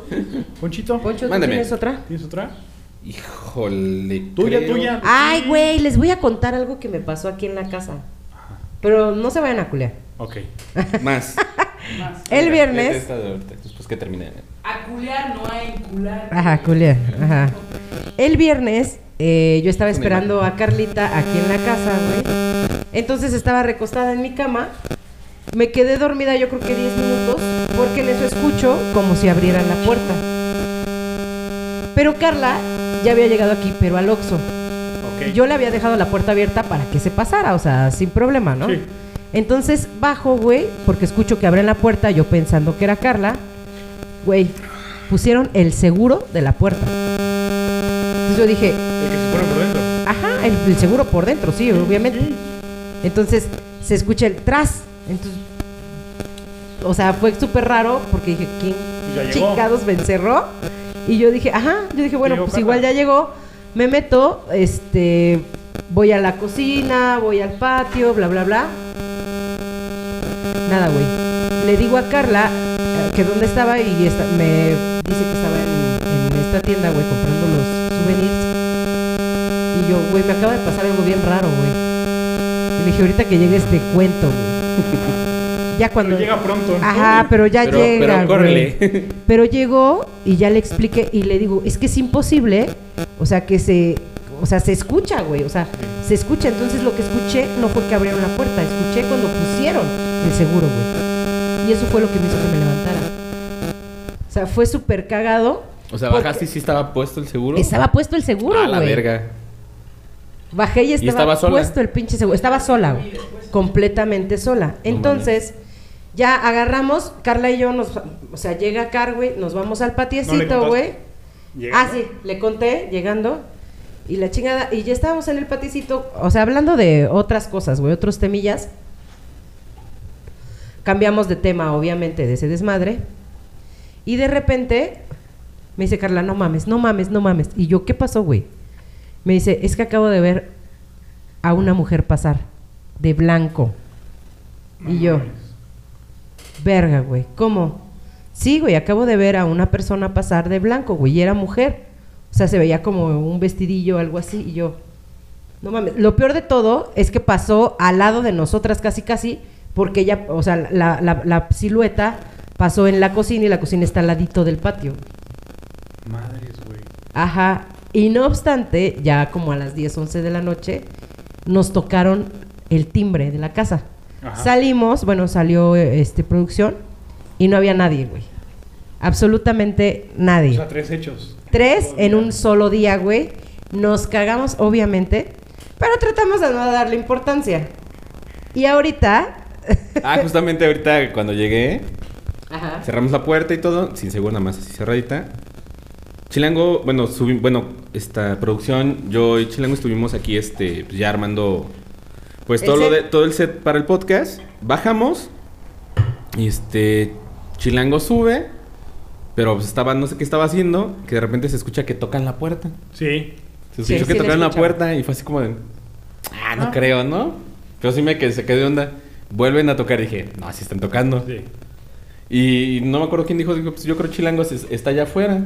Speaker 2: Ponchito,
Speaker 4: Poncho, ¿tú
Speaker 3: Mándame.
Speaker 4: tienes otra?
Speaker 2: ¿tienes otra?
Speaker 3: Híjole.
Speaker 2: Tuya,
Speaker 3: creo-
Speaker 2: tuya.
Speaker 4: Ay, güey, les voy a contar algo que me pasó aquí en la casa. Pero no se vayan a culear.
Speaker 2: Ok.
Speaker 3: Más.
Speaker 4: El
Speaker 3: Mira,
Speaker 4: viernes.
Speaker 3: Después que termine.
Speaker 5: A culear no a encular.
Speaker 4: Ajá, culiar. Ajá. El viernes eh, yo estaba esperando a Carlita aquí en la casa, güey. Entonces estaba recostada en mi cama. Me quedé dormida yo creo que 10 minutos porque en eso escucho como si abrieran la puerta. Pero Carla ya había llegado aquí, pero al Oxxo.
Speaker 2: Ok.
Speaker 4: Yo le había dejado la puerta abierta para que se pasara, o sea, sin problema, ¿no?
Speaker 2: Sí.
Speaker 4: Entonces bajo, güey, porque escucho que abren la puerta, yo pensando que era Carla. Güey, pusieron el seguro de la puerta. Entonces yo dije,
Speaker 2: El que se pone por dentro.
Speaker 4: ajá, el, el seguro por dentro, sí, obviamente. Entonces se escucha el tras. Entonces, o sea, fue súper raro porque dije, ¿quién
Speaker 2: Pues ya llegó.
Speaker 4: chingados me encerró? Y yo dije, ajá, yo dije, bueno, pues igual ya llegó. Me meto, este, voy a la cocina, voy al patio, bla, bla, bla. Nada, güey. Le digo a Carla eh, que dónde estaba y esta- me dice que estaba en, en esta tienda, güey, comprando los souvenirs. Y yo, güey, me acaba de pasar algo bien raro, güey. Y le dije, ahorita que llegue este cuento, güey. Ya cuando...
Speaker 2: Pero llega pronto. ¿no?
Speaker 4: Ajá, pero ya
Speaker 3: Pero,
Speaker 4: llega,
Speaker 3: pero córrele.
Speaker 4: Pero llegó y ya le expliqué y le digo, es que es imposible, o sea, que se, o sea, se escucha, güey, o sea, se escucha. Entonces lo que escuché no fue que abrieron la puerta, escuché cuando pusieron el seguro, güey. Y eso fue lo que me hizo que me levantara. O sea, fue súper cagado.
Speaker 3: O sea, bajaste y sí estaba puesto el seguro.
Speaker 4: Estaba puesto el seguro,
Speaker 3: A
Speaker 4: güey.
Speaker 3: la verga.
Speaker 4: Bajé y estaba,
Speaker 3: estaba sola?
Speaker 4: puesto el pinche seguro. Estaba sola, güey. Completamente sola. Entonces, ya agarramos, Carla y yo nos, o sea, llega Car, güey, nos vamos al patiecito, güey. Ah, sí, le conté llegando y la chingada y ya estábamos en el patiecito, o sea, hablando de otras cosas, güey, otros temillas. Cambiamos de tema, obviamente, de ese desmadre. Y de repente Me dice Carla, no mames, no mames, no mames. Y yo, ¿qué pasó, güey? Me dice, es que acabo de ver a una mujer pasar de blanco. Y yo, verga, güey, ¿cómo? Sí, güey, acabo de ver a una persona pasar de blanco, güey, y era mujer. O sea, se veía como un vestidillo o algo así. Y yo, no mames. Lo peor de todo es que pasó al lado de nosotras casi, casi, porque ella, o sea, la, la- la silueta pasó en la cocina y la cocina está al ladito del patio.
Speaker 2: Madres, güey.
Speaker 4: Ajá. Y no obstante, ya como a las 10, 11 de la noche, nos tocaron el timbre de la casa.
Speaker 2: Ajá.
Speaker 4: Salimos, bueno, salió este producción y no había nadie, güey. Absolutamente
Speaker 2: O
Speaker 4: nadie.
Speaker 2: sea, tres hechos.
Speaker 4: Tres en un solo día, güey. Nos cagamos, obviamente, pero tratamos de no darle importancia. Y ahorita...
Speaker 3: Ah, justamente ahorita cuando llegué,
Speaker 4: Ajá.
Speaker 3: cerramos la puerta y todo, sin seguro nada más así cerradita. Chilango, bueno, bueno, esta producción, yo y Chilango estuvimos aquí, este, pues, ya armando, pues todo lo de, todo el set para el podcast. Bajamos y este, Chilango sube, pero pues estaba, no sé qué estaba haciendo, que de repente se escucha que tocan la puerta.
Speaker 2: Sí.
Speaker 3: Se
Speaker 4: Sí,
Speaker 3: escuchó que
Speaker 4: sí
Speaker 3: tocaron la puerta y fue así como de, ah, no
Speaker 4: Ah.
Speaker 3: creo, ¿no? Pero sí me quedé, se quedé de onda. Vuelven a tocar y dije, no, sí están tocando.
Speaker 2: Sí.
Speaker 3: Y no me acuerdo quién dijo, dijo, pues yo creo Chilango es- está allá afuera.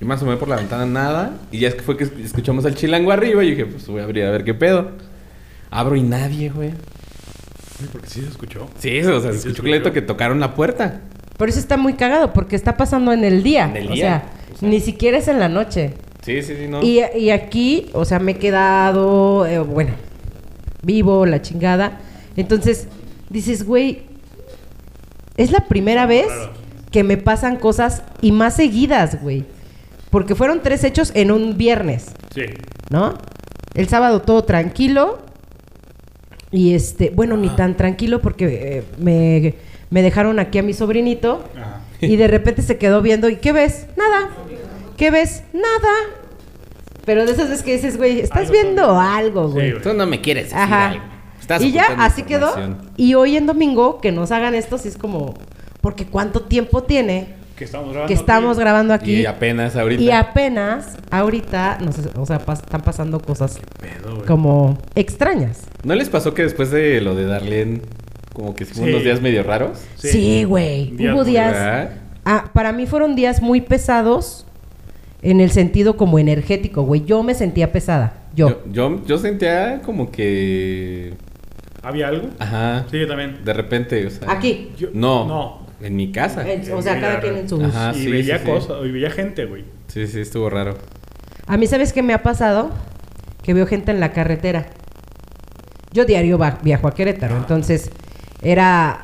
Speaker 3: Y más o menos por la ventana nada. Y ya es que fue que esc- escuchamos al Chilango arriba y dije, pues voy a abrir a ver qué pedo. Abro y nadie, güey.
Speaker 2: Sí, Porque sí se escuchó.
Speaker 3: Sí, o sea, se escuchó
Speaker 2: se
Speaker 3: clarito
Speaker 2: escuchó.
Speaker 3: que tocaron la puerta.
Speaker 4: Por eso está muy cagado, porque está pasando en el día.
Speaker 3: En el
Speaker 4: o
Speaker 3: día,
Speaker 4: sea,
Speaker 3: o sea.
Speaker 4: ni siquiera es en la noche.
Speaker 3: Sí, sí, sí, no.
Speaker 4: Y, y aquí, o sea, me he quedado, eh, bueno, vivo, la chingada. Entonces, dices, güey, es la primera vez que me pasan cosas y más seguidas, güey. Porque fueron tres hechos en un viernes,
Speaker 2: Sí.
Speaker 4: ¿no? El sábado todo tranquilo. Y este, bueno, ni tan tranquilo porque eh, me, me dejaron aquí a mi sobrinito.
Speaker 2: Ajá.
Speaker 4: Y de repente se quedó viendo, ¿y qué ves? Nada. ¿Qué ves? Nada. Pero de esas veces que dices, güey, estás
Speaker 2: Algo
Speaker 4: viendo algo,
Speaker 2: Sí,
Speaker 4: güey.
Speaker 2: güey.
Speaker 3: Tú no me quieres decir
Speaker 4: Ajá.
Speaker 3: algo. Estás
Speaker 4: y ya, así quedó. Y hoy en domingo, que nos hagan esto, sí es como, porque ¿cuánto tiempo tiene
Speaker 2: Que estamos grabando.
Speaker 4: que estamos
Speaker 2: aquí.
Speaker 4: grabando aquí?
Speaker 3: Y apenas ahorita.
Speaker 4: Y apenas, ahorita, no sé, o sea, pas- están pasando cosas
Speaker 2: Pedo, güey.
Speaker 4: como extrañas.
Speaker 3: ¿No les pasó que después de lo de Darlene, como que
Speaker 2: Sí.
Speaker 3: unos días medio raros?
Speaker 4: Sí, güey.
Speaker 2: Días
Speaker 4: Hubo días. Ah, para mí fueron días muy pesados en el sentido como energético, güey. Yo me sentía pesada. Yo.
Speaker 3: Yo, yo, yo sentía como que.
Speaker 2: ¿Había algo?
Speaker 3: Ajá.
Speaker 2: Sí, yo también.
Speaker 3: De repente, o sea.
Speaker 4: Aquí.
Speaker 2: Yo-
Speaker 3: No.
Speaker 2: No.
Speaker 3: En mi casa.
Speaker 4: En- o sea, cada quien en su bus.
Speaker 3: Ajá. Ah,
Speaker 2: y
Speaker 3: sí,
Speaker 2: veía
Speaker 3: sí, sí.
Speaker 2: cosas, y veía gente, güey.
Speaker 3: Sí, sí, estuvo raro.
Speaker 4: A mí, ¿sabes qué me ha pasado? Que veo gente en la carretera. Yo diario viajo a Querétaro, entonces era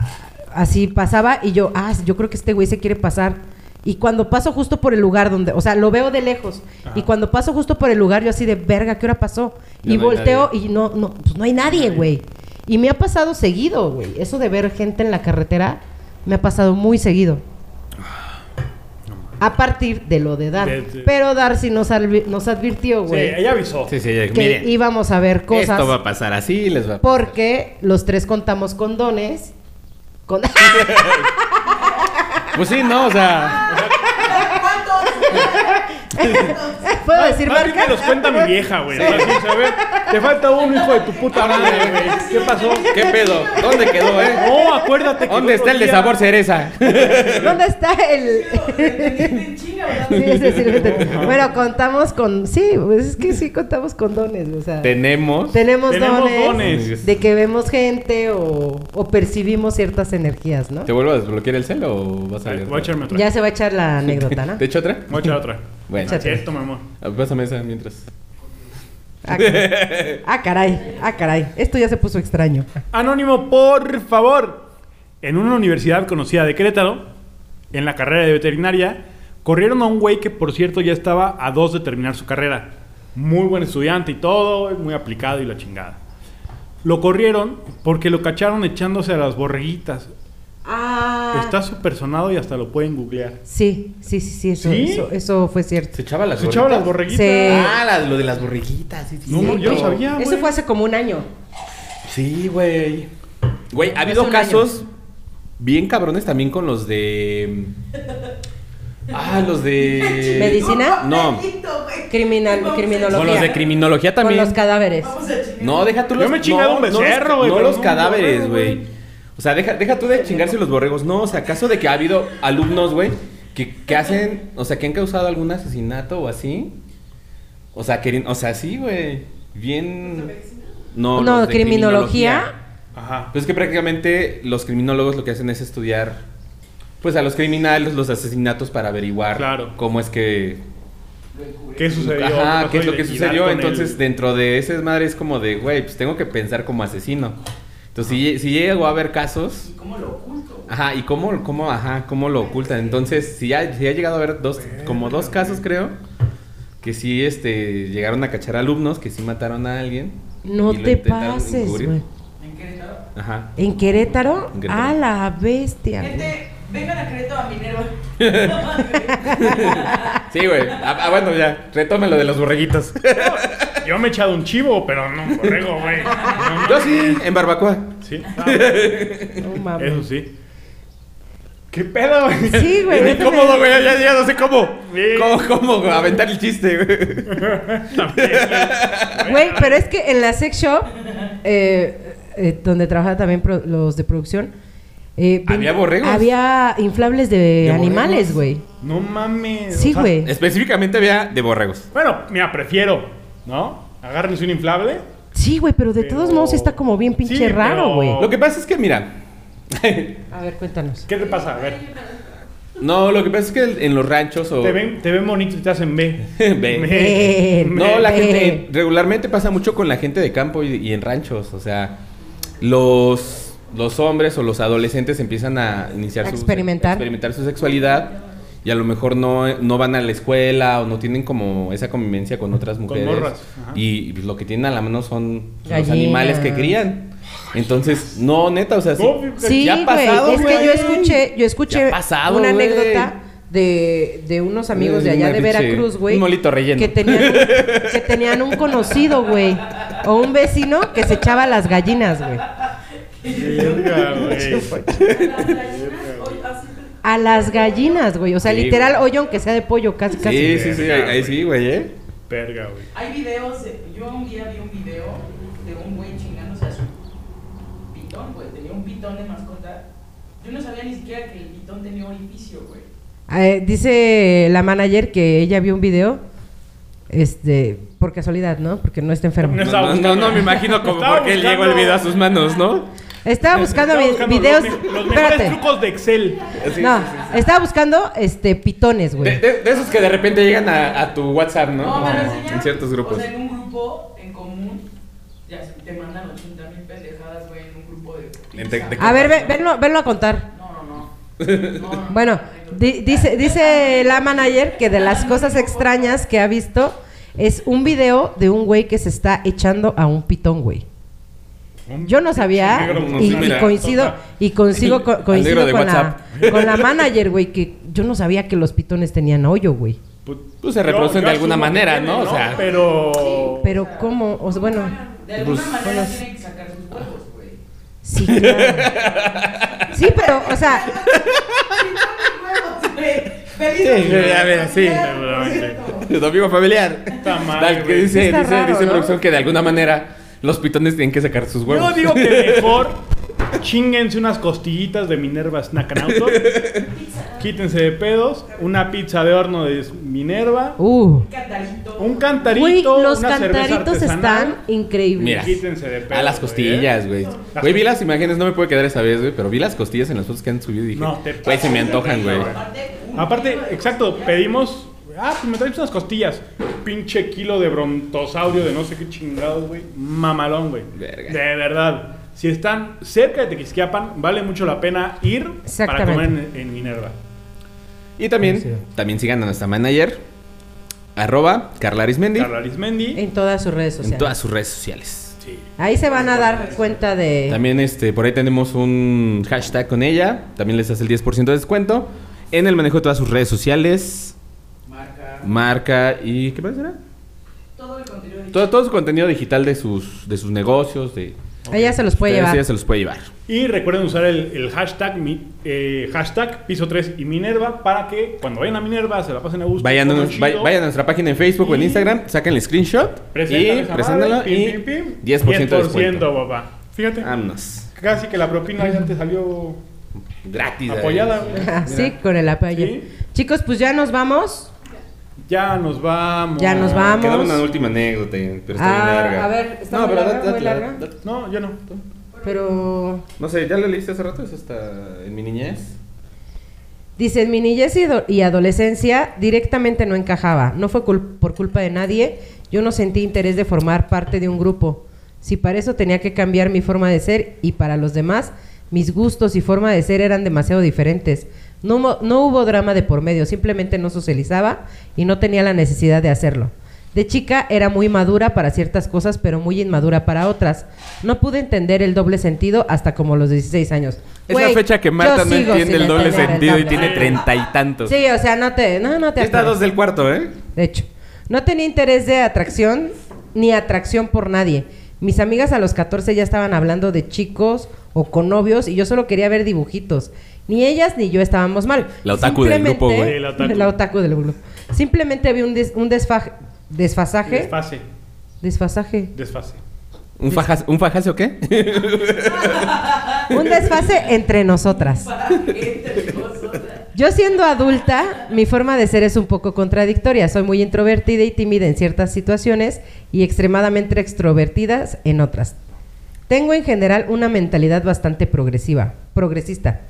Speaker 4: así, pasaba y yo, ah, yo creo que este güey se quiere pasar. Y cuando paso justo por el lugar donde, o sea, lo veo de lejos.
Speaker 2: Ajá.
Speaker 4: Y cuando paso justo por el lugar, yo así de verga, ¿qué hora pasó?
Speaker 3: Ya
Speaker 4: y
Speaker 3: no
Speaker 4: volteo y no, no, pues no hay nadie, güey. Y me ha pasado seguido, güey. Eso de ver gente en la carretera me ha pasado muy seguido. A partir de lo de Dar.
Speaker 2: De- de-
Speaker 4: Pero Darcy nos, nos advirtió,
Speaker 2: Sí,
Speaker 4: güey
Speaker 2: ella avisó.
Speaker 3: Sí, sí,
Speaker 4: que
Speaker 3: miren.
Speaker 4: íbamos a ver cosas
Speaker 3: Esto va a pasar así, les va a pasar.
Speaker 4: porque los tres contamos con dones. Con...
Speaker 3: Pues sí, no, o sea.
Speaker 4: ¿Puedo
Speaker 2: Más-
Speaker 4: decir
Speaker 2: más bien
Speaker 4: marca?
Speaker 2: me los cuenta mi vieja, güey. Sí, a ver, te falta uno, hijo de tu puta madre, güey. ¿Qué pasó?
Speaker 3: ¿Qué pedo? ¿Dónde quedó, eh?
Speaker 2: No, acuérdate que.
Speaker 3: ¿Dónde está el de sabor cereza?
Speaker 4: ¿Dónde está el...? Sí, ese sí lo. Bueno, contamos con... Sí, pues es que sí contamos con dones, o sea...
Speaker 3: Tenemos.
Speaker 4: Tenemos,
Speaker 2: Tenemos
Speaker 4: dones,
Speaker 2: dones.
Speaker 4: de que vemos gente o, o percibimos ciertas energías, ¿no?
Speaker 3: ¿Te vuelvo a desbloquear el cel o vas a
Speaker 2: ver? Voy a echarme otra.
Speaker 4: Ya se va a echar la anécdota, ¿no?
Speaker 3: ¿Te echo otra?
Speaker 2: Voy a echar otra.
Speaker 3: Bueno,
Speaker 4: Échate.
Speaker 2: Cierto, mi amor.
Speaker 3: Ah, pásame esa mientras.
Speaker 4: Ah, caray. ah, caray, ah, caray. Esto ya se puso extraño.
Speaker 2: Anónimo, por favor. En una universidad conocida de Querétaro, en la carrera de veterinaria, corrieron a un güey que, por cierto, ya estaba a dos de terminar su carrera. Muy buen estudiante y todo, muy aplicado y la chingada. Lo corrieron porque lo cacharon echándose a las borreguitas.
Speaker 4: Ah.
Speaker 2: Está súper sonado y hasta lo pueden googlear.
Speaker 4: Sí, sí, sí, sí, eso,
Speaker 2: ¿Sí?
Speaker 4: eso, eso fue cierto.
Speaker 3: ¿Se echaba las
Speaker 2: Se echaba las borreguitas.
Speaker 4: Sí.
Speaker 3: Ah, la- lo de las borriguitas. Sí, sí,
Speaker 2: No,
Speaker 3: sí.
Speaker 2: yo no
Speaker 4: güey.
Speaker 2: sabía,
Speaker 4: Eso fue hace como un año.
Speaker 3: Sí, güey. Güey, ha habido casos bien cabrones también con los de. Ah, los de...
Speaker 4: ¿Medicina?
Speaker 3: No.
Speaker 4: Criminal, criminología.
Speaker 3: Con los de criminología
Speaker 4: Con
Speaker 3: también.
Speaker 4: los cadáveres.
Speaker 5: Vamos a chingar.
Speaker 3: No, deja tú
Speaker 2: Yo
Speaker 3: los...
Speaker 2: me he chingado
Speaker 3: no,
Speaker 2: un
Speaker 3: los-
Speaker 2: becerro, güey,
Speaker 3: No, los
Speaker 2: no un
Speaker 3: cadáveres, güey. O sea, deja, deja tú de chingarse los borregos. No, o sea, acaso de que ha habido alumnos, güey, que, que hacen... O sea, que han causado algún asesinato o así. O sea, que... O sea, sí, güey. Bien... No,
Speaker 4: No,
Speaker 3: de
Speaker 4: criminología.
Speaker 2: Ajá.
Speaker 3: Pues que prácticamente los criminólogos lo que hacen es estudiar, pues a los criminales, los asesinatos para averiguar
Speaker 2: Claro.
Speaker 3: cómo es que,
Speaker 2: ¿Qué sucedió?
Speaker 3: ajá, qué es lo que sucedió. Entonces dentro de ese desmadre es como de, güey, pues tengo que pensar como asesino. Entonces si, si llegó a haber casos,
Speaker 5: ¿Y cómo lo oculto?
Speaker 3: ajá, y cómo, cómo, ajá, cómo lo ocultan. Entonces si ya, si ha llegado a haber dos, como dos casos creo, que sí, este, llegaron a cachar alumnos que sí mataron a alguien.
Speaker 4: No te pases, güey.
Speaker 5: ¿En Querétaro?
Speaker 3: Ajá.
Speaker 4: ¿En Querétaro?
Speaker 3: En Querétaro.
Speaker 4: A la bestia.
Speaker 5: Gente, vengan a Querétaro a Minerva.
Speaker 3: Sí, güey. Ah, ah, bueno, ya, retome lo de los borreguitos.
Speaker 2: Yo me he echado un chivo, pero no un borrego, güey. No,
Speaker 3: Yo sí, en barbacoa.
Speaker 2: Sí. Ah, güey.
Speaker 4: No mames.
Speaker 2: Eso sí. ¿Qué pedo, güey?
Speaker 4: Sí, güey.
Speaker 3: Incómodo, güey. Ya, ya no sé cómo. ¿Cómo, cómo aventar el chiste, güey?
Speaker 4: Güey, pero es que en la sex shop, eh, eh, donde trabajaban también pro- los de producción, eh, ven-
Speaker 3: ¿Había borregos?
Speaker 4: Había inflables de,
Speaker 3: ¿De
Speaker 4: animales,
Speaker 3: borregos?
Speaker 4: güey.
Speaker 2: No mames.
Speaker 4: Sí,
Speaker 2: o sea,
Speaker 4: güey.
Speaker 3: Específicamente había de borregos.
Speaker 2: Bueno, mira, prefiero, ¿no? Agárrense un inflable.
Speaker 4: Sí, güey, pero de
Speaker 2: Pero-
Speaker 4: todos modos está como bien pinche
Speaker 2: Sí,
Speaker 4: raro,
Speaker 2: pero-
Speaker 4: güey.
Speaker 3: Lo que pasa es que, mira.
Speaker 4: A ver, cuéntanos.
Speaker 2: ¿Qué te pasa? A ver.
Speaker 3: no, lo que pasa es que en los ranchos o.
Speaker 2: Te ven, te ven bonito y te hacen B.
Speaker 3: Ven. No, la
Speaker 4: Ven.
Speaker 3: gente. Regularmente pasa mucho con la gente de campo y, y en ranchos. O sea, los. Los hombres o los adolescentes empiezan a iniciar
Speaker 4: A
Speaker 3: su,
Speaker 4: experimentar.
Speaker 3: experimentar su sexualidad y a lo mejor no, no van a la escuela o no tienen como esa convivencia con otras mujeres.
Speaker 2: morras, ajá.
Speaker 3: Y, y lo que tienen a la mano son los animales que crían. Entonces, no, neta, o sea, sí,
Speaker 4: Sí,
Speaker 3: ya ha
Speaker 4: güey.
Speaker 3: pasado,
Speaker 4: Es que yo escuché, yo escuché
Speaker 3: pasado,
Speaker 4: una
Speaker 3: güey.
Speaker 4: anécdota de, de unos amigos de allá de Veracruz, güey.
Speaker 3: un molito relleno.
Speaker 4: Que tenían un, que tenían un conocido, güey. O un vecino que se echaba las gallinas, güey.
Speaker 5: Las gallinas, oye, así.
Speaker 4: A las gallinas, güey. O sea,
Speaker 3: Sí,
Speaker 4: literal,
Speaker 3: güey.
Speaker 4: hoyo aunque sea de pollo, casi, casi.
Speaker 3: Sí, sí, sí, ahí, ahí sí, güey, ¿eh?
Speaker 2: Verga, güey.
Speaker 5: Hay videos, de- yo un día vi un video de un güey chingándose a su pitón, güey. Tenía un pitón de mascota. Yo no sabía ni siquiera que el pitón tenía orificio, güey.
Speaker 4: Eh, dice la manager que ella vio un video. Este, por casualidad, ¿no? Porque no está enfermo.
Speaker 2: No
Speaker 3: No, no, me imagino como
Speaker 2: Estaba
Speaker 3: por qué
Speaker 2: buscando-
Speaker 3: llegó el video a sus manos, ¿no?
Speaker 4: Estaba buscando,
Speaker 2: Estaba buscando
Speaker 4: videos.
Speaker 2: Los, me- los
Speaker 4: espérate.
Speaker 2: mejores trucos de Excel.
Speaker 4: no, estaba buscando este pitones,
Speaker 3: De,
Speaker 4: güey.
Speaker 3: de- de esos que de repente llegan a, a tu WhatsApp, ¿no?
Speaker 5: No, enseñaron.
Speaker 3: en ciertos grupos.
Speaker 5: O sea, en un grupo en común, ya te mandan 80 mil pendejadas, güey, en un grupo de.
Speaker 3: De-
Speaker 4: A ver, ve- venlo, venlo a contar.
Speaker 5: No, no, no. No, no, no.
Speaker 4: Bueno, di- dice, dice la manager que de las cosas extrañas que ha visto es un video de un güey que se está echando a un pitón, güey. Yo no sabía y, coincido y coincido, co-
Speaker 3: Al
Speaker 4: coincido con, la, con la manager, güey, que yo no sabía que los pitones tenían hoyo, güey.
Speaker 3: Pues se reproducen de alguna manera, ¿no? O sea-
Speaker 2: Pero.
Speaker 4: Pero cómo, o sea, bueno,
Speaker 5: De alguna
Speaker 3: Pues,
Speaker 5: manera
Speaker 4: bueno,
Speaker 5: tienen que sacar sus huevos, güey.
Speaker 4: sí, claro. Sí, pero, o sea,
Speaker 5: huevos, güey. Feliz
Speaker 3: Sí, ya ves, sí. Domingo familiar.
Speaker 2: Puta madre,
Speaker 3: Tal que dice,
Speaker 4: Está
Speaker 3: dice, dice
Speaker 4: ¿no?
Speaker 3: producción que de alguna manera los pitones tienen que sacar sus huevos.
Speaker 2: Yo digo que mejor chinguense unas costillitas de Minerva Snack and Auto. Quítense de pedos. Una pizza de horno de Minerva.
Speaker 4: uh,
Speaker 5: Un cantarito.
Speaker 2: Un cantarito.
Speaker 4: güey, los
Speaker 2: una
Speaker 4: cantaritos están increíbles.
Speaker 3: Mira,
Speaker 2: Quítense de pedos.
Speaker 3: a las costillas, güey. Güey, vi las imágenes, no me puede quedar esa vez, güey, pero vi las costillas en las fotos que han subido y dije,
Speaker 2: No, te
Speaker 3: güey, se me antojan, güey.
Speaker 5: Aparte,
Speaker 2: exacto, pedimos. Ah, pues me traes unas costillas. Pinche kilo de brontosaurio de no sé qué chingados, güey. Mamalón, güey.
Speaker 3: Verga.
Speaker 2: De verdad. Si están cerca de Tequisquiapan, vale mucho la pena ir para comer en, en Minerva.
Speaker 3: Y también,
Speaker 4: Sí.
Speaker 3: también sigan a nuestra manager, arroba Carla Arismendi,
Speaker 2: Carla Arismendi.
Speaker 4: En todas sus redes
Speaker 3: en
Speaker 4: sociales.
Speaker 3: todas sus redes sociales.
Speaker 2: Sí.
Speaker 4: Ahí se van a dar cuenta de...
Speaker 3: También este, por ahí tenemos un hashtag con ella. También les hace el 10% de descuento. En el manejo de todas sus redes sociales.
Speaker 5: Marca.
Speaker 3: Y... ¿Qué más será?
Speaker 5: Todo el contenido digital.
Speaker 3: Todo, todo su contenido digital de sus, de sus negocios. De,
Speaker 4: Ella se los puede
Speaker 3: Ustedes,
Speaker 4: llevar.
Speaker 3: Ella se los puede llevar.
Speaker 2: Y recuerden usar el, el hashtag, mi- eh, hashtag piso 3 y Minerva para que cuando vayan a Minerva se la pasen a gusto.
Speaker 3: Vayan, nos- vay- vayan a nuestra página en Facebook o en Instagram, saquen el screenshot y preséntalo y
Speaker 2: pim, pim, pim.
Speaker 3: 10% de descuento.
Speaker 2: papá. Fíjate,
Speaker 3: Vámonos.
Speaker 2: casi que la propina ya te salió
Speaker 3: Gratis.
Speaker 2: apoyada. güey.
Speaker 4: Así, con el apoyo.
Speaker 2: Sí.
Speaker 4: Chicos, pues ya nos vamos.
Speaker 2: Ya nos vamos.
Speaker 4: Ya nos vamos.
Speaker 3: Quedaba una última anécdota, pero está bien
Speaker 4: Ah,
Speaker 3: larga.
Speaker 4: a ver, ¿está
Speaker 3: no,
Speaker 4: muy
Speaker 3: pero
Speaker 4: larga,
Speaker 3: date-
Speaker 4: muy larga?
Speaker 3: date-
Speaker 2: No, yo no.
Speaker 4: Pero
Speaker 3: No sé, ¿ya lo leíste hace rato? ¿Es hasta en mi niñez?
Speaker 4: dice, en mi niñez y adolescencia directamente no encajaba. No fue cul- por culpa de nadie. Yo no sentí interés de formar parte de un grupo. Si para eso tenía que cambiar mi forma de ser y para los demás, mis gustos y forma de ser eran demasiado diferentes. No, mo- no hubo drama de por medio, simplemente no socializaba y no tenía la necesidad de hacerlo. De chica era muy madura para ciertas cosas, pero muy inmadura para otras. No pude entender el doble sentido hasta como los 16 años.
Speaker 3: Es la fecha que Marta no entiende el doble
Speaker 4: el
Speaker 3: sentido y tiene treinta y tantos.
Speaker 4: Sí, o sea, no te, no, no te
Speaker 3: está dos del cuarto, ¿eh?
Speaker 4: De hecho, no tenía interés de atracción ni atracción por nadie. Mis amigas a los 14 ya estaban hablando de chicos o con novios y yo solo quería ver dibujitos. Ni ellas ni yo estábamos mal.
Speaker 3: La otaku del
Speaker 4: Simplemente-
Speaker 3: grupo, güey.
Speaker 2: Sí, la otaku.
Speaker 4: La otaku del grupo. Simplemente había un, des- un desfa- desfasaje.
Speaker 2: Desfase.
Speaker 4: desfasaje.
Speaker 2: Desfase.
Speaker 3: ¿Un, fajas, ¿Un fajaje o qué?
Speaker 4: Un desfase entre nosotras. Yo siendo adulta, mi forma de ser es un poco contradictoria. Soy muy introvertida y tímida en ciertas situaciones y extremadamente extrovertidas en otras. Tengo en general una mentalidad bastante progresiva, progresista,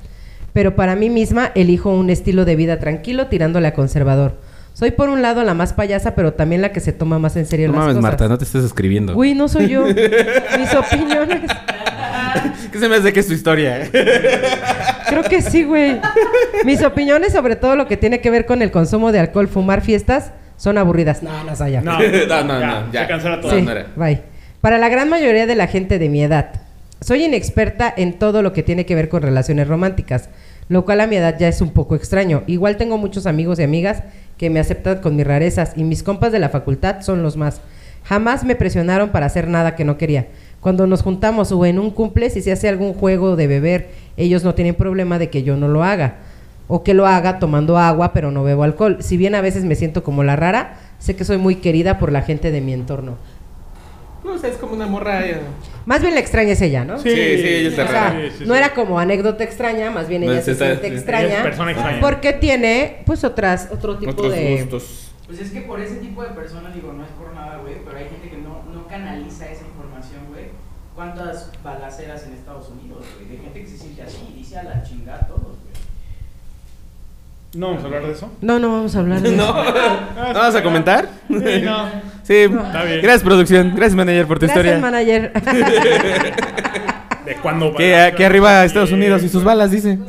Speaker 4: pero para mí misma elijo un estilo de vida tranquilo tirándole a conservador. Soy por un lado la más payasa, pero también la que se toma más en serio
Speaker 3: No
Speaker 4: las
Speaker 3: mames,
Speaker 4: cosas.
Speaker 3: Marta, no te estés escribiendo.
Speaker 4: Uy, no soy yo. Mis opiniones.
Speaker 3: ¿Qué se me hace que es tu historia? eh?
Speaker 4: Creo que sí, güey. Mis opiniones sobre todo lo que tiene que ver con el consumo de alcohol, fumar, fiestas, son aburridas. No, no yo.
Speaker 2: No,
Speaker 3: No, no,
Speaker 2: ya,
Speaker 3: no, ya.
Speaker 2: Se cancela todo.
Speaker 3: Sí. No
Speaker 4: bye. Para la gran mayoría de la gente de mi edad, soy inexperta en todo lo que tiene que ver con relaciones románticas, lo cual a mi edad ya es un poco extraño. Igual tengo muchos amigos y amigas que me aceptan con mis rarezas y mis compas de la facultad son los más. Jamás me presionaron para hacer nada que no quería. Cuando nos juntamos o en un cumple, si se hace algún juego de beber, ellos no tienen problema de que yo no lo haga. O que lo haga tomando agua, pero no bebo alcohol. Si bien a veces me siento como la rara, sé que soy muy querida por la gente de mi entorno.
Speaker 3: No sé, es como una morra. eh.
Speaker 4: Más bien la extraña es ella, ¿no?
Speaker 3: Sí, sí, ella está
Speaker 4: O
Speaker 3: rara.
Speaker 4: sea,
Speaker 2: Sí, sí,
Speaker 4: no
Speaker 2: sí.
Speaker 4: era como anécdota extraña, más bien
Speaker 3: No,
Speaker 4: ella
Speaker 3: sí
Speaker 4: se
Speaker 3: está-
Speaker 4: siente
Speaker 3: ella es
Speaker 4: extraña.
Speaker 2: persona extraña.
Speaker 4: Porque tiene, pues, otras, otro tipo
Speaker 3: Otros
Speaker 4: de...
Speaker 3: gustos.
Speaker 5: Pues es que por ese tipo de personas, digo, no es por nada, güey, pero hay gente que no, no canaliza esa información, güey. ¿Cuántas balaceras en Estados Unidos, güey? De gente que se siente así y dice a la chingada a todos, güey.
Speaker 2: No vamos a hablar de eso.
Speaker 4: No, no vamos a hablar de
Speaker 3: No.
Speaker 4: eso.
Speaker 3: ¿No vas a comentar?
Speaker 2: Sí, no.
Speaker 3: Sí.
Speaker 2: Está bien.
Speaker 3: Gracias, producción. Gracias, manager, por tu
Speaker 4: Gracias,
Speaker 3: historia.
Speaker 4: manager.
Speaker 2: De cuando
Speaker 3: Que aquí arriba Estados Unidos y sus balas, dice.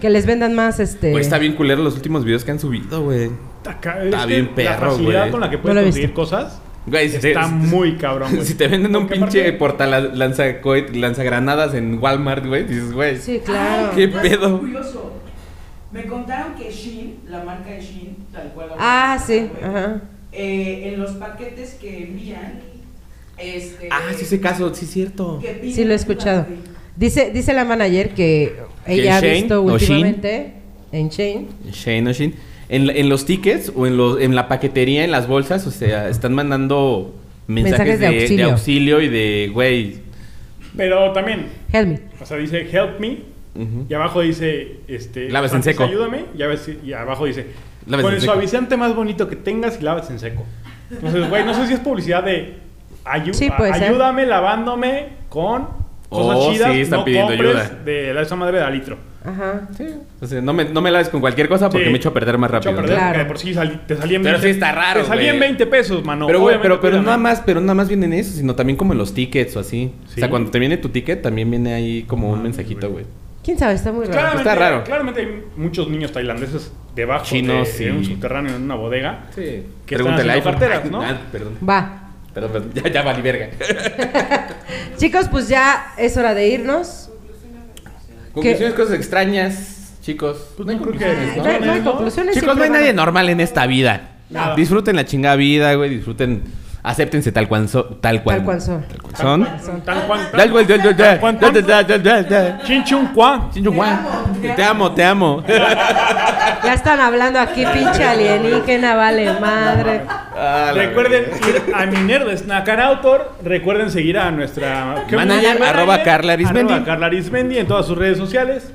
Speaker 4: que les vendan más, este...
Speaker 3: Güey, está bien culero los últimos videos que han subido, güey.
Speaker 2: Está,
Speaker 3: Está bien perro,
Speaker 2: La facilidad
Speaker 3: güey.
Speaker 2: con la que
Speaker 4: No
Speaker 2: puedes conseguir cosas
Speaker 3: Güey, si te-
Speaker 2: está muy cabrón, güey.
Speaker 3: Si te venden un pinche porta lanza lanzagranadas en Walmart, güey, dices, güey.
Speaker 4: Sí, claro.
Speaker 3: ¿Qué pedo?
Speaker 5: curioso. Me contaron que Shein, la marca de Shein, tal cual. la
Speaker 4: Ah,
Speaker 5: marca,
Speaker 4: sí,
Speaker 5: güey,
Speaker 4: ajá.
Speaker 5: eh, en los paquetes que envían, este...
Speaker 3: Ah, sí, ese caso, sí, es cierto.
Speaker 4: Sí, lo he escuchado. Dice, dice la manager que
Speaker 3: ¿Que
Speaker 4: ella ha visto
Speaker 3: Shein?
Speaker 4: últimamente en Shane.
Speaker 3: Shane o Shein. En, en los tickets o en, los, en la paquetería, en las bolsas, o sea, están mandando mensajes,
Speaker 4: Mensajes de
Speaker 3: de, de auxilio.
Speaker 4: auxilio.
Speaker 3: y de, güey.
Speaker 2: Pero también,
Speaker 4: Help me.
Speaker 2: o sea, dice help me.
Speaker 3: ujú.
Speaker 2: Y abajo dice, este...
Speaker 3: Laves en seco.
Speaker 2: Ayúdame. Y, si- y abajo dice,
Speaker 3: Laves
Speaker 2: con
Speaker 3: en
Speaker 2: el
Speaker 3: seco.
Speaker 2: suavizante más bonito que tengas y laves en seco. Entonces, güey, no sé si es publicidad de... ayu-
Speaker 4: Sí, puede ser.
Speaker 2: ayúdame lavándome con cosas
Speaker 3: Oh,
Speaker 2: chidas.
Speaker 3: sí, están
Speaker 2: no
Speaker 3: pidiendo
Speaker 2: compres
Speaker 3: ayuda.
Speaker 2: de la esa madre de litro.
Speaker 4: Ajá.
Speaker 3: O sea, no me, no me laves con cualquier cosa porque
Speaker 2: Sí.
Speaker 3: me echo a perder más
Speaker 2: Echo a
Speaker 3: rápido.
Speaker 2: perder,
Speaker 3: ¿no?
Speaker 4: Claro.
Speaker 2: porque de por sí te salían
Speaker 3: Pero sí está raro,
Speaker 2: Te salían
Speaker 3: güey.
Speaker 2: 20 pesos, mano.
Speaker 3: pero, güey,
Speaker 2: Obviamente,
Speaker 3: pero, pero nada más, pero nada más viene en eso, sino también como en los tickets o así. O
Speaker 2: Sí.
Speaker 3: sea, cuando te viene tu ticket, también viene ahí como un
Speaker 2: Ah,
Speaker 3: mensajito, güey.
Speaker 4: ¿Quién sabe? Está muy raro.
Speaker 2: Claramente,
Speaker 3: Está raro.
Speaker 2: Claramente hay muchos niños tailandeses debajo
Speaker 3: Chinos,
Speaker 2: de, de
Speaker 3: sí.
Speaker 2: un subterráneo en una bodega.
Speaker 3: Sí.
Speaker 2: Que
Speaker 3: Pregúntale a
Speaker 2: están carteras, ¿no?
Speaker 3: Ah, perdón.
Speaker 4: Va.
Speaker 3: Perdón, perdón. Ya, ya valí verga.
Speaker 4: Chicos, pues ya es hora de irnos.
Speaker 3: Conclusiones, cosas extrañas, chicos.
Speaker 2: Pues
Speaker 3: No hay
Speaker 2: no creo que-
Speaker 3: conclusiones,
Speaker 4: No, hay- no hay
Speaker 2: ¿no?
Speaker 4: conclusiones.
Speaker 3: Chicos, no hay nadie normal en esta vida.
Speaker 2: Nada.
Speaker 3: Disfruten la chingada vida, güey. Disfruten Acéptense tal cual, so- tal cual,
Speaker 4: Tal cual son.
Speaker 3: tal cual son. Tal cual, tal cual, tal cual, tal cual. Te amo, te amo.
Speaker 4: Ya están hablando aquí, pinche alienígena, vale madre.
Speaker 3: Ah,
Speaker 2: Recuerden ir a mi nerd Snack and Author. Recuerden seguir a nuestra
Speaker 3: Manager, arroba Carla Arismendi.
Speaker 2: arroba Carla Arismendi en todas sus redes sociales.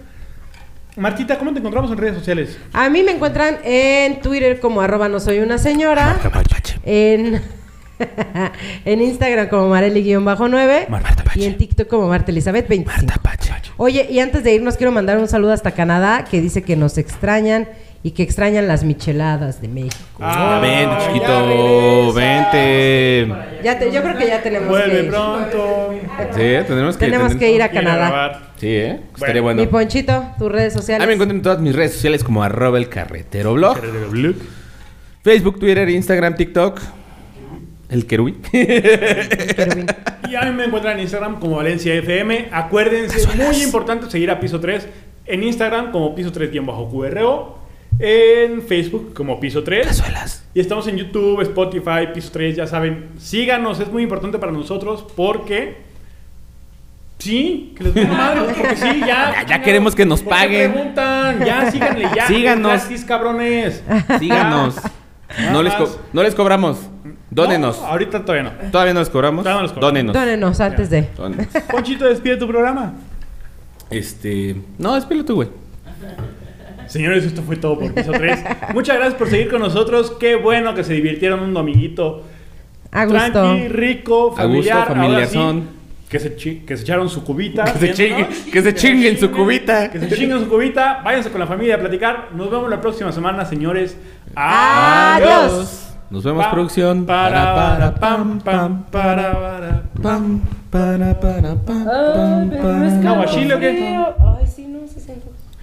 Speaker 2: Martita, ¿cómo te encontramos en redes sociales?
Speaker 4: A mí me encuentran en Twitter como arroba no soy una señora. En, en Instagram como Mareli-9.
Speaker 3: Marta Pache.
Speaker 4: Y en TikTok como Marta Elizabeth 25. Oye, y antes de irnos quiero mandar un saludo hasta Canadá que dice que nos extrañan y que extrañan las micheladas de México.
Speaker 2: Ah,
Speaker 3: Ven,
Speaker 2: ya
Speaker 3: chiquito, vente.
Speaker 4: Ya te- yo creo que ya tenemos que
Speaker 2: Vuelve
Speaker 4: ir.
Speaker 2: pronto.
Speaker 3: Sí, tenemos que
Speaker 4: Tenemos que ir a Canadá.
Speaker 3: Sí, ¿eh? Estaría bueno.
Speaker 4: Mi Ponchito, tus redes
Speaker 3: A
Speaker 4: sociales.
Speaker 3: mí me encuentran en todas mis redes sociales como arroba el carretero blog. Facebook, Twitter, Instagram, TikTok. El querubín.
Speaker 4: Querubín.
Speaker 2: Y a mí me encuentran en Instagram como Valencia FM. Acuérdense, es muy importante seguir a Piso 3 en Instagram como Piso 3-QRO. En Facebook como Piso 3. Y estamos en YouTube, Spotify, Piso 3, ya saben. Síganos, es muy importante para nosotros porque... Sí, que les den madre, porque sí, ya.
Speaker 3: Ya- ya queremos que nos
Speaker 2: ¿Por qué
Speaker 3: paguen.
Speaker 2: preguntan, ya, síganle, ya.
Speaker 3: Síganos.
Speaker 2: es gratis, cabrones.
Speaker 3: Síganos. No les, no les cobramos. Dónenos.
Speaker 2: No, ahorita todavía no.
Speaker 3: Todavía no les cobramos.
Speaker 2: Todavía no cobramos.
Speaker 3: Dónenos.
Speaker 4: Dónenos antes de.
Speaker 3: Dónenos.
Speaker 2: Ponchito, despide tu programa.
Speaker 3: Este. No, despídelo tú, güey.
Speaker 2: Señores, esto fue todo por piso 3. Muchas gracias por seguir con nosotros. Qué bueno que se divirtieron un dominguito.
Speaker 4: A gusto.
Speaker 2: Tranqui, rico,
Speaker 3: A gusto,
Speaker 2: familiar. sí, que, se que se echaron su cubita.
Speaker 3: Que se chinguen, que se chinguen su cubita.
Speaker 2: Que se chinguen su cubita. Váyanse con la familia a platicar. Nos vemos la próxima semana, señores.
Speaker 4: Adiós.
Speaker 3: Nos vemos,
Speaker 2: Pam,
Speaker 3: producción.
Speaker 2: Para, para, pam, pam, para, para.
Speaker 3: pam, para, para, pam, pam, pam,
Speaker 2: ¿Aguachile o qué?